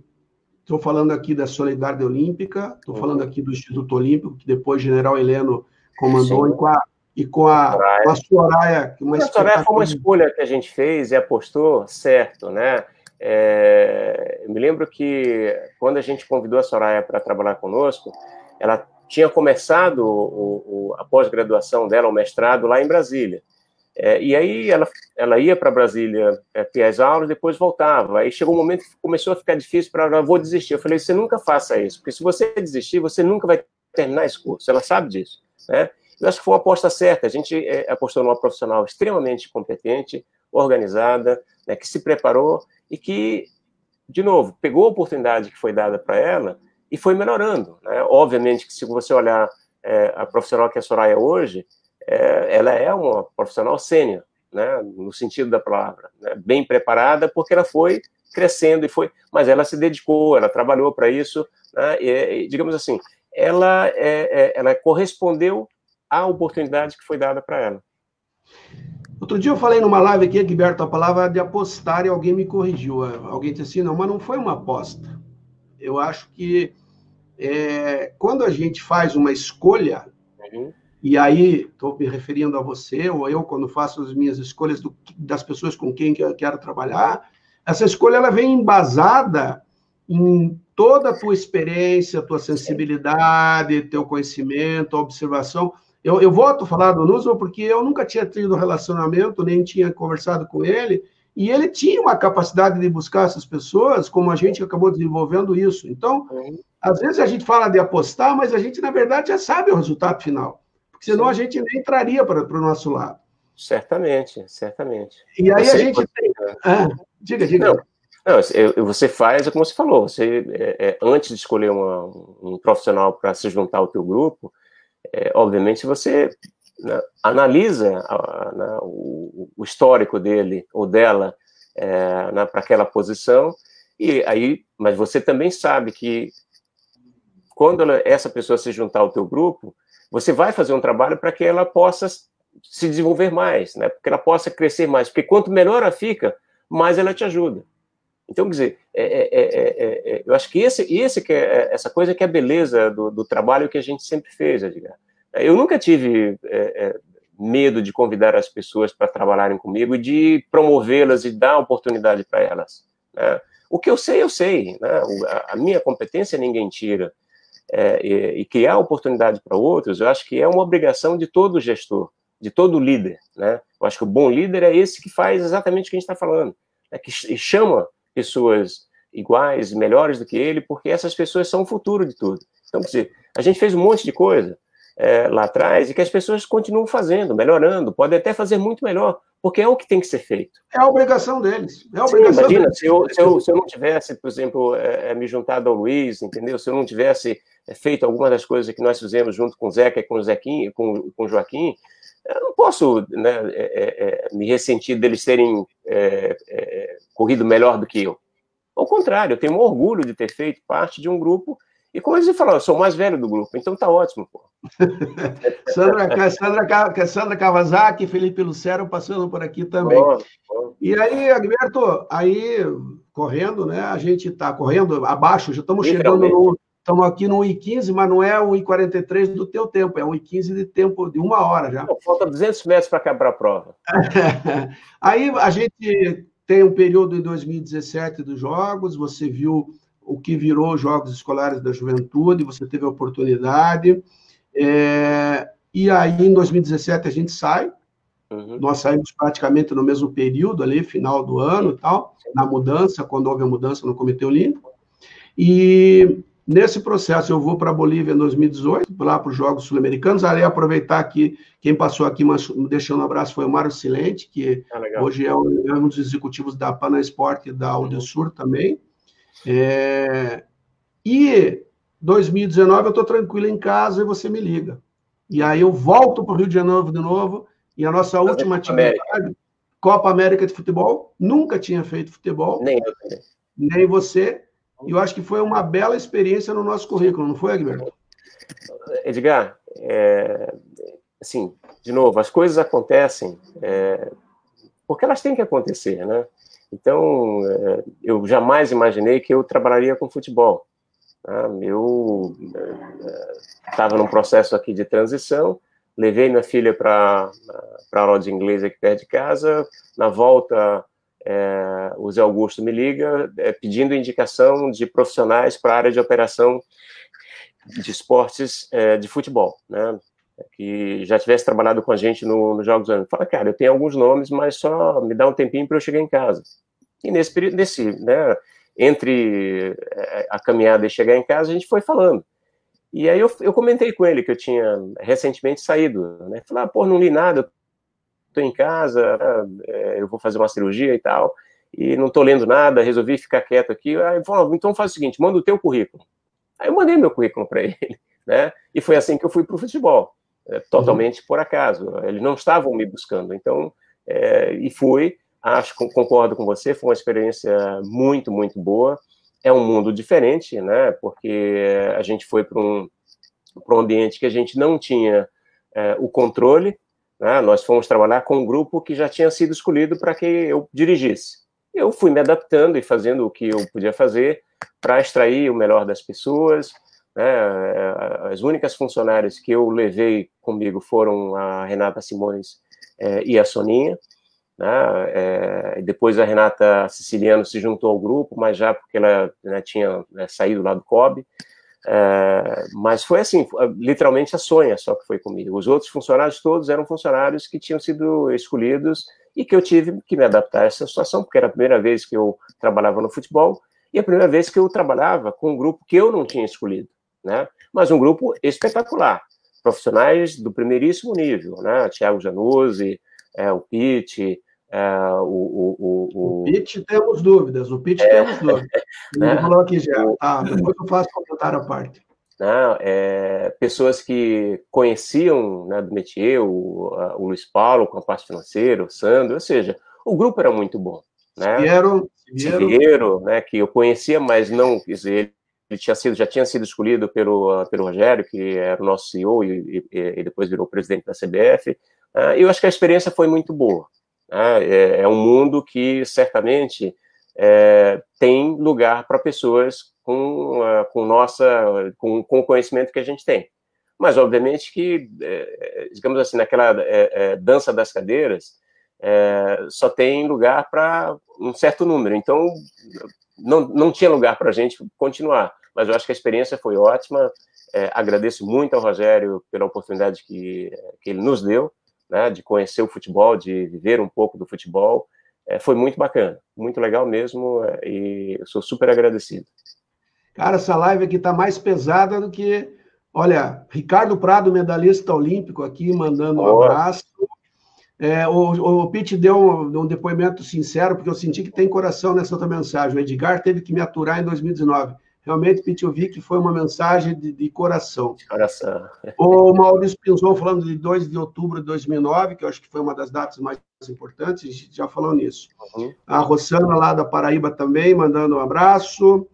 estou falando aqui da Solidariedade Olímpica, estou falando aqui do Instituto Olímpico, que depois o General Heleno comandou, Sim. e com a e com a, Soraya. Com a Soraya. Uma a Soraya foi uma escolha que a gente fez e apostou certo, né? É, me lembro que quando a gente convidou a Soraya para trabalhar conosco, ela tinha começado o, o, a pós-graduação dela, o mestrado, lá em Brasília. É, e aí ela, ela ia para Brasília é, ter as aulas, depois voltava. Aí chegou um momento que começou a ficar difícil para ela, vou desistir. Eu falei, você nunca faça isso, porque se você desistir, você nunca vai terminar esse curso. Ela sabe disso, né? Eu acho que foi uma aposta certa. A gente é, apostou numa profissional extremamente competente, organizada, né, que se preparou e que, de novo, pegou a oportunidade que foi dada para ela e foi melhorando. Né? Obviamente que se você olhar é, a profissional que é a Soraya hoje, é, ela é uma profissional sênior, né, no sentido da palavra, né, bem preparada, porque ela foi crescendo e foi, mas ela se dedicou, ela trabalhou para isso, né, e, digamos assim, ela, é, é ela correspondeu a oportunidade que foi dada para ela. Outro dia eu falei numa live aqui, Gilberto, a palavra de apostar e alguém me corrigiu. Alguém disse assim, não, mas não foi uma aposta. Eu acho que é, quando a gente faz uma escolha, uhum. E aí estou me referindo a você, ou eu, quando faço as minhas escolhas do, das pessoas com quem eu quero trabalhar, essa escolha ela vem embasada em toda a tua experiência, tua sensibilidade, teu conhecimento, observação. Eu, eu volto a falar do Nusman porque eu nunca tinha tido relacionamento, nem tinha conversado com ele, e ele tinha uma capacidade de buscar essas pessoas, como a gente acabou desenvolvendo isso. Então, às vezes a gente fala de apostar, mas a gente, na verdade, já sabe o resultado final. Senão a gente nem entraria para, para o nosso lado. Certamente, certamente. E aí você a gente tem. Ah, diga, diga. Não, não, você faz, como você falou, você, é, é, antes de escolher uma, um profissional para se juntar ao teu grupo, é, obviamente você né, analisa a, né, o, o, histórico dele ou dela é, né, para aquela posição e aí, mas você também sabe que quando ela, essa pessoa se juntar ao teu grupo, você vai fazer um trabalho para que ela possa se desenvolver mais, né? Porque ela possa crescer mais. Porque quanto melhor ela fica, mais ela te ajuda. Então, quer dizer, é, é, é, eu acho que esse, esse que é, essa coisa que é a beleza do, do, trabalho que a gente sempre fez, Edgar. Eu nunca tive medo de convidar as pessoas para trabalharem comigo e de promovê-las e dar oportunidade para elas. Né? O que eu sei, eu sei. Né? A minha competência ninguém tira. É, e, e, criar oportunidade para outros, eu acho que é uma obrigação de todo gestor, de todo líder, né? Eu acho que o bom líder é esse que faz exatamente o que a gente está falando, é que chama pessoas iguais, melhores do que ele, porque essas pessoas são o futuro de tudo. Então, dizer, a gente fez um monte de coisa é, lá atrás e que as pessoas continuam fazendo, melhorando, podem até fazer muito melhor, porque é o que tem que ser feito. É a obrigação deles. É a obrigação Sim, imagina, deles. Se, eu, se, eu, se eu não tivesse, por exemplo, é, é, me juntado ao Luiz, entendeu? Se eu não tivesse feito alguma das coisas que nós fizemos junto com o Zeca e com o Zequinho, com, com o Joaquim, eu não posso né, é, é, me ressentir deles terem corrido melhor do que eu. Ao contrário, eu tenho um orgulho de ter feito parte de um grupo e como eles falaram, eu sou o mais velho do grupo, então tá ótimo, pô. Sandra, Sandra, Sandra Kawasaki, Felipe Lucero passando por aqui também. Bom, bom. E aí, Agberto, aí, correndo, né? A gente está correndo abaixo, já estamos chegando no. Estamos aqui no I15, mas não é o I43 do teu tempo, é um I15 de tempo de uma hora já. falta 200 metros para acabar a prova. aí a gente tem um período em 2017 dos Jogos, você viu o que virou Jogos Escolares da Juventude, você teve a oportunidade. É, e aí, em 2017, a gente sai. Uhum. Nós saímos praticamente no mesmo período, ali, final do ano e tal, na mudança, quando houve a mudança no Comitê Olímpico. E nesse processo, eu vou para a Bolívia em 2018, lá para os Jogos Sul-Americanos. Ali, aproveitar que quem passou aqui deixando um abraço foi o Mário Silente, que ah, hoje é um, é um, dos executivos da Pana Sport e da Udesur uhum. também. É, e 2019 eu estou tranquilo em casa e você me liga. E aí eu volto para o Rio de Janeiro de novo, e a nossa última atividade, América. Copa América de Futebol, nunca tinha feito futebol. Nem eu. Nem você. E eu acho que foi uma bela experiência no nosso currículo, não foi, Agberto? Edgar, é, assim, de novo, as coisas acontecem é, porque elas têm que acontecer, né? Então, é, eu jamais imaginei que eu trabalharia com futebol. Tá? Eu estava é, num processo aqui de transição, levei minha filha para a aula de inglês aqui perto de casa, na volta é, o Zé Augusto me liga é, pedindo indicação de profissionais para a área de operação de esportes é, de futebol, né? Que já tivesse trabalhado com a gente nos no Jogos Olímpicos. Fala, cara, eu tenho alguns nomes, mas só me dá um tempinho para eu chegar em casa. E nesse período, nesse, né, entre é, a caminhada e chegar em casa, a gente foi falando. E aí eu, eu comentei com ele que eu tinha recentemente saído, né? Falei, ah, pô, não li nada, tô em casa, é, eu vou fazer uma cirurgia e tal, e não tô lendo nada, resolvi ficar quieto aqui. Aí ele falou, então faz o seguinte, manda o teu currículo. Aí eu mandei meu currículo para ele, né? E foi assim que eu fui para o futebol, é, totalmente uhum. por acaso. Eles não estavam me buscando, então, é, e fui acho concordo com você, foi uma experiência muito, muito boa. É um mundo diferente, né? Porque a gente foi para um, um ambiente que a gente não tinha é, o controle. Né? Nós fomos trabalhar com um grupo que já tinha sido escolhido para que eu dirigisse. Eu fui me adaptando e fazendo o que eu podia fazer para extrair o melhor das pessoas. Né? As únicas funcionárias que eu levei comigo foram a Renata Simões é, e a Soninha. É, depois a Renata Siciliano se juntou ao grupo, mas já porque ela né, tinha né, saído lá do COB. É, mas foi assim, literalmente a Sonha só que foi comigo. Os outros funcionários todos eram funcionários que tinham sido escolhidos e que eu tive que me adaptar a essa situação, porque era a primeira vez que eu trabalhava no futebol e a primeira vez que eu trabalhava com um grupo que eu não tinha escolhido, né? Mas um grupo espetacular, profissionais do primeiríssimo nível, né? Tiago Januzzi, é, o Pitt, o, o, o, o Pitch temos dúvidas, o Pitch é, temos dúvidas. Ele né? falou aqui já. Ah, depois eu faço comentário à parte. Não, é, pessoas que conheciam né, do métier, o, o Luiz Paulo com a parte financeira, o Sandro, ou seja, o grupo era muito bom. Né? Siviero, Siviero, né, que eu conhecia, mas não, quer dizer, ele tinha sido, já tinha sido escolhido pelo, pelo Rogério, que era o nosso CEO e, e, e depois virou presidente da CBF. Uh, eu acho que a experiência foi muito boa. Né? É, é, um mundo que certamente é, tem lugar para pessoas com, uh, com nossa com, com o conhecimento que a gente tem. Mas obviamente que, é, digamos assim, naquela é, é, dança das cadeiras, é, só tem lugar para um certo número. Então não, não tinha lugar para a gente continuar. Mas eu acho que a experiência foi ótima agradeço muito ao Rogério pela oportunidade que, que ele nos deu, né, de conhecer o futebol, de viver um pouco do futebol. É, foi muito bacana, muito legal mesmo, é, e eu sou super agradecido. Cara, essa live aqui está mais pesada do que. Olha, Ricardo Prado, medalhista olímpico, aqui, mandando um oh. abraço. É, o, o Pete deu um, um, depoimento sincero, porque eu senti que tem coração nessa outra mensagem. O Edgar teve que me aturar em 2019. Realmente, Pete, eu vi que foi uma mensagem de, de coração. Coração. O Maurício Pinzon falando de 2 de outubro de 2009, que eu acho que foi uma das datas mais importantes, a gente já falou nisso. Uhum. A Rossana, lá da Paraíba, também, mandando um abraço.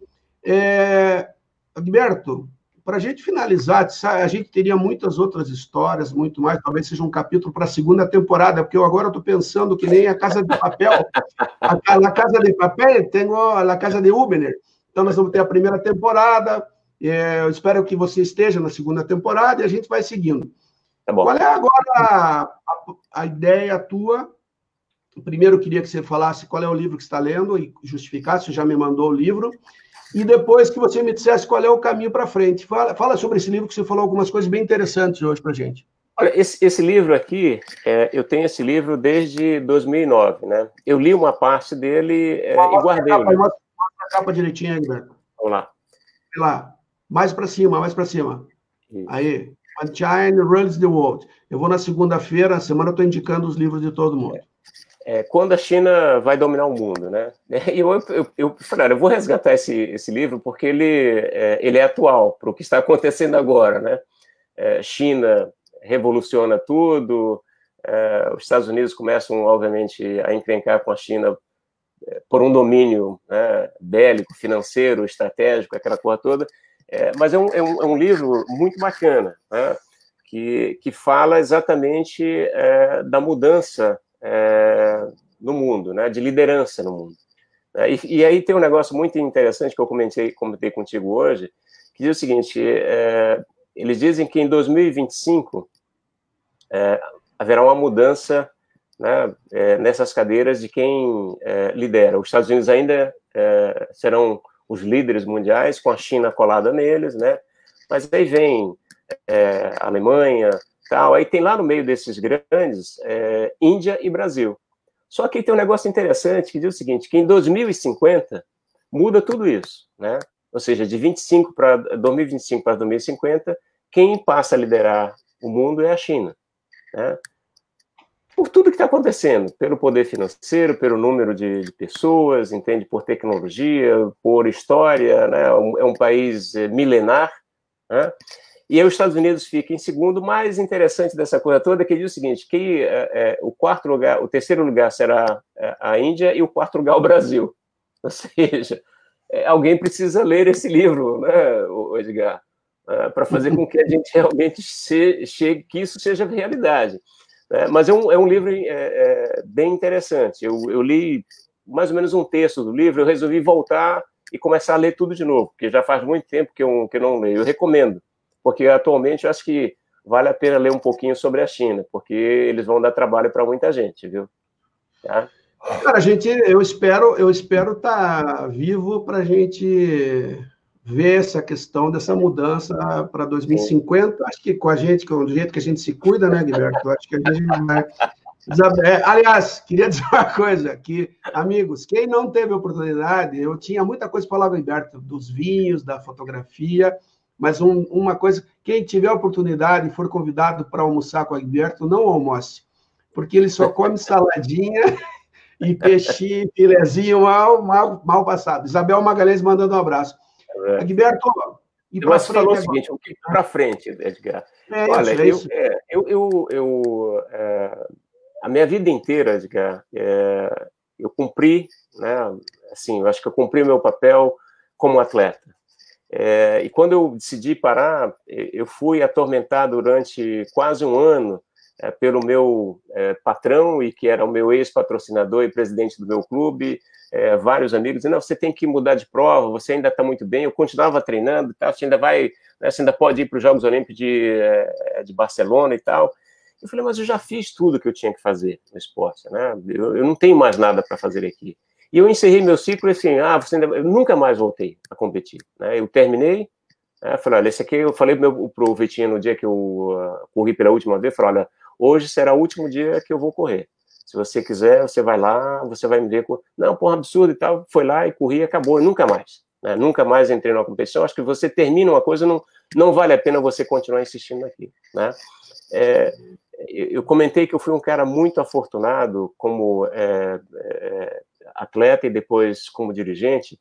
É, Alberto, para a gente finalizar, a gente teria muitas outras histórias, muito mais, talvez seja um capítulo para a segunda temporada, porque eu agora estou pensando que nem a Casa de Papel. A, na Casa de Papel tem a Casa de Ubener. Então, nós vamos ter a primeira temporada. É, eu espero que você esteja na segunda temporada e a gente vai seguindo. Tá Qual é agora a, a, a ideia tua? Primeiro, eu queria que você falasse qual é o livro que está lendo e justificasse, você já me mandou o livro e depois que você me dissesse qual é o caminho para frente. Fala, fala, sobre esse livro, que você falou algumas coisas bem interessantes hoje para gente. Olha, esse, esse livro aqui, é, eu tenho esse livro desde 2009, né? Eu li uma parte dele é, e guardei. Capa, a capa direitinho, Egberto. Vamos lá. Sei lá, mais para cima, mais para cima. Isso. Aí, When China Runs the World. Eu vou na segunda-feira, semana eu estou indicando os livros de todo mundo. É é, quando a China vai dominar o mundo, né? E eu, eu, eu eu vou resgatar esse, esse livro porque ele é, ele é atual para o que está acontecendo agora, né? É, China revoluciona tudo, é, os Estados Unidos começam, obviamente, a encrencar com a China por um domínio né, bélico, financeiro, estratégico, aquela coisa toda. É, mas é um, é, um, é um livro muito bacana, né? que, que fala exatamente da mudança é, no mundo, né, de liderança no mundo. É, e, e, aí tem um negócio muito interessante que eu comentei, comentei contigo hoje, que diz o seguinte: é, eles dizem que em 2025 é, haverá uma mudança né, é, nessas cadeiras de quem é, lidera. Os Estados Unidos ainda é, serão os líderes mundiais, com a China colada neles, né? Mas aí vem a Alemanha, tal. Aí tem lá no meio desses grandes é, Índia e Brasil. Só que tem um negócio interessante que diz o seguinte, que em 2050 muda tudo isso, né? Ou seja, de 25 para 2025 para 2050, quem passa a liderar o mundo é a China, né? Por tudo que está acontecendo, pelo poder financeiro, pelo número de, de, pessoas, entende, por tecnologia, por história, né? É um país é, milenar, né? E aí os Estados Unidos fica em segundo. O mais interessante dessa coisa toda é que diz o seguinte, que é, é, o quarto lugar, o terceiro lugar será é, a Índia e o quarto lugar o Brasil. Ou seja, é, alguém precisa ler esse livro, né, Edgar, é, para fazer com que a gente realmente chegue, que isso seja realidade. Né? Mas é um, é um livro é, bem interessante. Eu, eu li mais ou menos um terço do livro, eu resolvi voltar e começar a ler tudo de novo, porque já faz muito tempo que eu, que eu não leio. Eu recomendo porque atualmente eu acho que vale a pena ler um pouquinho sobre a China, porque eles vão dar trabalho para muita gente, viu? Tá? Cara, gente, eu espero, eu espero estar tá vivo para a gente ver essa questão dessa mudança para 2050. Sim. Acho que com a gente, com o jeito que a gente se cuida, né, Guilherme? Acho que a gente vai. É, aliás, queria dizer uma coisa, que, amigos, quem não teve oportunidade, eu tinha muita coisa para falar, Gilberto, dos vinhos, da fotografia, mas um, uma coisa, quem tiver oportunidade e for convidado para almoçar com o Alberto, não almoce, porque ele só come saladinha e peixe, filezinho mal, mal, mal passado. Isabel Magalhães mandando um abraço. É. Agberto, e para frente. falou o seguinte, o que para frente, Edgar? É Olha, é é eu, eu, eu, é, a minha vida inteira, Edgar, é, eu cumpri, né, assim, eu acho que eu cumpri o meu papel como atleta. É, e quando eu decidi parar, eu fui atormentado durante quase um ano é, pelo meu é, patrão, e que era o meu ex-patrocinador e presidente do meu clube, é, vários amigos, dizendo, não, você tem que mudar de prova, você ainda está muito bem, eu continuava treinando, tá, você ainda vai, né, você ainda pode ir para os Jogos Olímpicos de, é, de Barcelona e tal. Eu falei, mas eu já fiz tudo que eu tinha que fazer no esporte, né? Eu, eu não tenho mais nada para fazer aqui. E eu encerrei meu ciclo assim, ah, você ainda... eu nunca mais voltei a competir. Né? Eu terminei, É, falei, olha, esse aqui eu falei pro, pro Vitinho no dia que eu uh, corri pela última vez, falei, olha, hoje será o último dia que eu vou correr. Se você quiser, você vai lá, você vai me ver. Não, porra, absurdo e tal. Foi lá e corri acabou, e nunca mais. Né? Nunca mais entrei numa competição. Acho que você termina uma coisa, não, não vale a pena você continuar insistindo aqui. Né? É, eu comentei que eu fui um cara muito afortunado como é, é, atleta e depois como dirigente,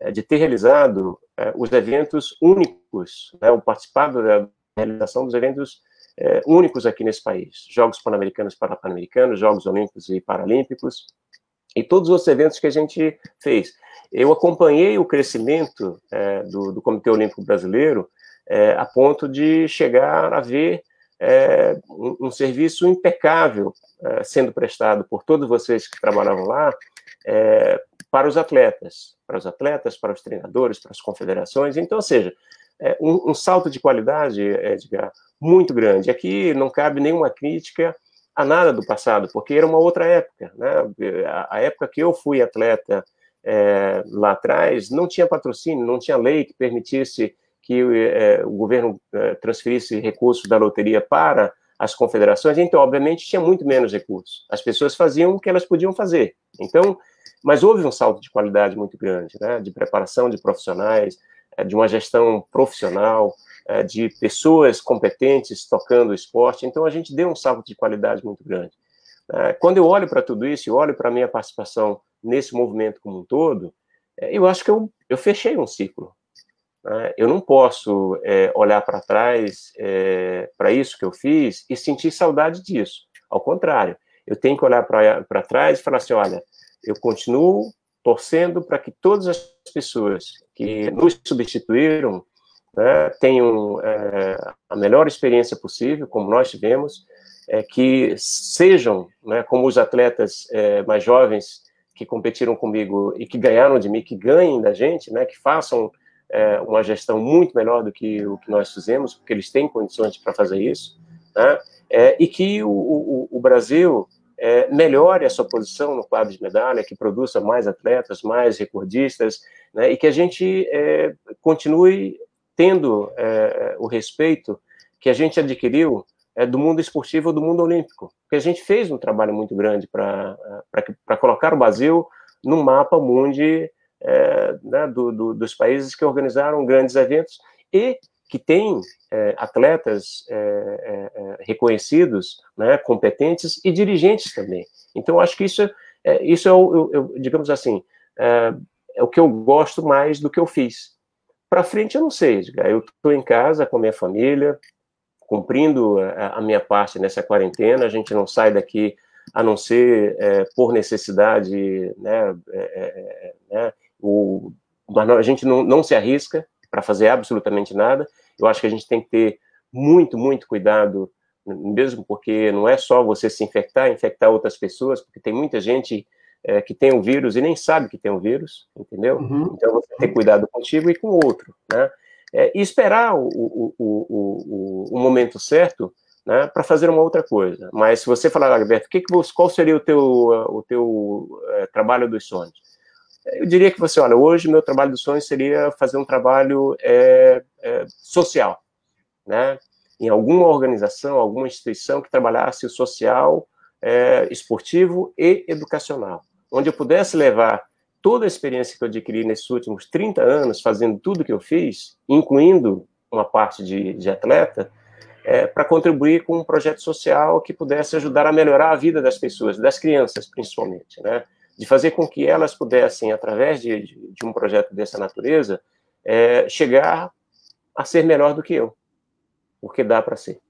é, de ter realizado os eventos únicos, né, o participado da realização dos eventos é, únicos aqui nesse país, Jogos Pan-Americanos e Pan-Americanos, Jogos Olímpicos e Paralímpicos, e todos os eventos que a gente fez. Eu acompanhei o crescimento é, do, do, Comitê Olímpico Brasileiro é, a ponto de chegar a ver é, um, um, serviço impecável é, sendo prestado por todos vocês que trabalhavam lá é, para os atletas, para os atletas, para os treinadores, para as confederações. Então, ou seja, é, um, um, salto de qualidade, Edgar, muito grande. Aqui não cabe nenhuma crítica a nada do passado, porque era uma outra época. Né? A, a época que eu fui atleta é, lá atrás, não tinha patrocínio, não tinha lei que permitisse que é, o governo é, transferisse recursos da loteria para as confederações, então, obviamente, tinha muito menos recursos. As pessoas faziam o que elas podiam fazer. Então, mas houve um salto de qualidade muito grande, né, de preparação de profissionais, é, de uma gestão profissional, é, de pessoas competentes tocando o esporte. Então, a gente deu um salto de qualidade muito grande. É, quando eu olho para tudo isso, e olho para a minha participação nesse movimento como um todo, eu acho que eu, eu fechei um ciclo. Né? Eu não posso é, olhar para trás é, para isso que eu fiz e sentir saudade disso. Ao contrário, eu tenho que olhar para trás e falar assim: olha, eu continuo torcendo para que todas as pessoas que nos substituíram né, tenham é, a melhor experiência possível, como nós tivemos, é, que sejam, né, como os atletas é, mais jovens que competiram comigo e que ganharam de mim, que ganhem da gente, né, que façam é, uma gestão muito melhor do que o que nós fizemos, porque eles têm condições para fazer isso, né? é, e que o, o, o Brasil é, melhore a sua posição no quadro de medalha, que produza mais atletas, mais recordistas, né? e que a gente é, continue tendo é, o respeito que a gente adquiriu é, do mundo esportivo, do mundo olímpico, porque a gente fez um trabalho muito grande para colocar o Brasil no mapa mundi é, né, do, do, dos países que organizaram grandes eventos e que têm é, atletas é, é, é reconhecidos, né, competentes e dirigentes também. Então, acho que isso, é, isso é, o, eu, digamos assim, é, o que eu gosto mais do que eu fiz. Para frente, eu não sei, eu estou em casa com a minha família, cumprindo a, a, minha parte nessa quarentena, a gente não sai daqui a não ser por necessidade, né, né o, a gente não, não se arrisca para fazer absolutamente nada. Eu acho que a gente tem que ter muito, muito cuidado, mesmo porque não é só você se infectar, infectar outras pessoas, porque tem muita gente é, que tem o vírus e nem sabe que tem o vírus, entendeu? Uhum. Então você tem que ter cuidado contigo e com o outro, né? É, e esperar o, o, o, o, momento certo né, para fazer uma outra coisa. Mas se você falar, Alberto, que que qual seria o teu, o teu é, trabalho dos sonhos? Eu diria que você, olha, hoje meu trabalho dos sonhos seria fazer um trabalho é, é, social, né? Em alguma organização, alguma instituição que trabalhasse o social, é, esportivo e educacional, onde eu pudesse levar toda a experiência que eu adquiri nesses últimos 30 anos, fazendo tudo que eu fiz, incluindo uma parte de, de atleta, é, para contribuir com um projeto social que pudesse ajudar a melhorar a vida das pessoas, das crianças principalmente, né? De fazer com que elas pudessem, através de, de, um projeto dessa natureza, é, chegar a ser melhor do que eu, porque dá para ser.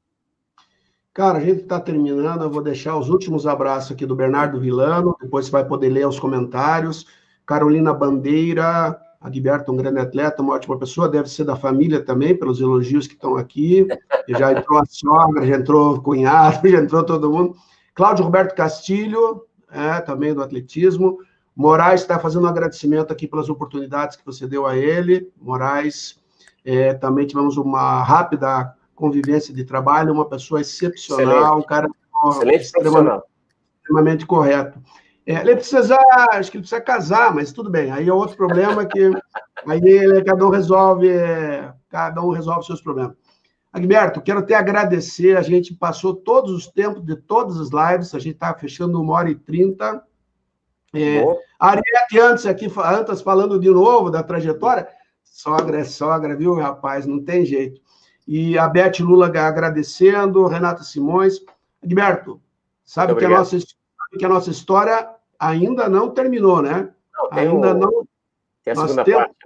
Cara, a gente está terminando, eu vou deixar os últimos abraços aqui do Bernardo Vilano, depois você vai poder ler os comentários. Carolina Bandeira, Adberto, um grande atleta, uma ótima pessoa, deve ser da família também, pelos elogios que estão aqui. Já entrou a sogra, já entrou o cunhado, já entrou todo mundo. Cláudio Roberto Castilho, é, também do atletismo. Moraes está fazendo um agradecimento aqui pelas oportunidades que você deu a ele. Moraes, é, também tivemos uma rápida convivência de trabalho, uma pessoa excepcional, Excelente. um cara Excelente extremamente, extremamente correto. É, ele precisa, acho que ele precisa casar, mas tudo bem. Aí é outro problema que aí cada um resolve cada um resolve seus problemas. Agberto, quero até agradecer, a gente passou todos os tempos de todas as lives, a gente está fechando uma hora e trinta. É, Ariete, antes aqui, antes falando de novo da trajetória, sogra é sogra, viu, rapaz, não tem jeito. E a Beth Lula agradecendo, Renata Simões. Agberto, sabe que a, nossa, que a nossa história ainda não terminou, né? Não, ainda o... não. Tem a segunda temos, parte?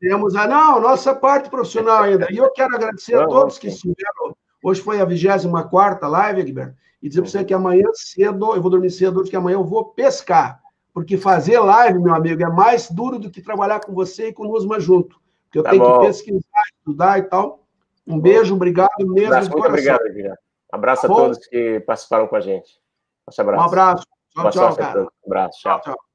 Temos a não, nossa parte profissional ainda. E eu quero agradecer a todos que estiveram. Hoje foi a 24 live, Egberto, e dizer para você que amanhã cedo, eu vou dormir cedo, porque amanhã eu vou pescar. Porque fazer live, meu amigo, é mais duro do que trabalhar com você e com o Nusma junto. Porque eu tá tenho bom. que pesquisar, estudar e tal. Um tá beijo, obrigado mesmo. Abraço, muito obrigado, Edgar. Abraço a todos que participaram com a gente. Um abraço. Tchau, tchau, cara. Um abraço, tchau. tchau.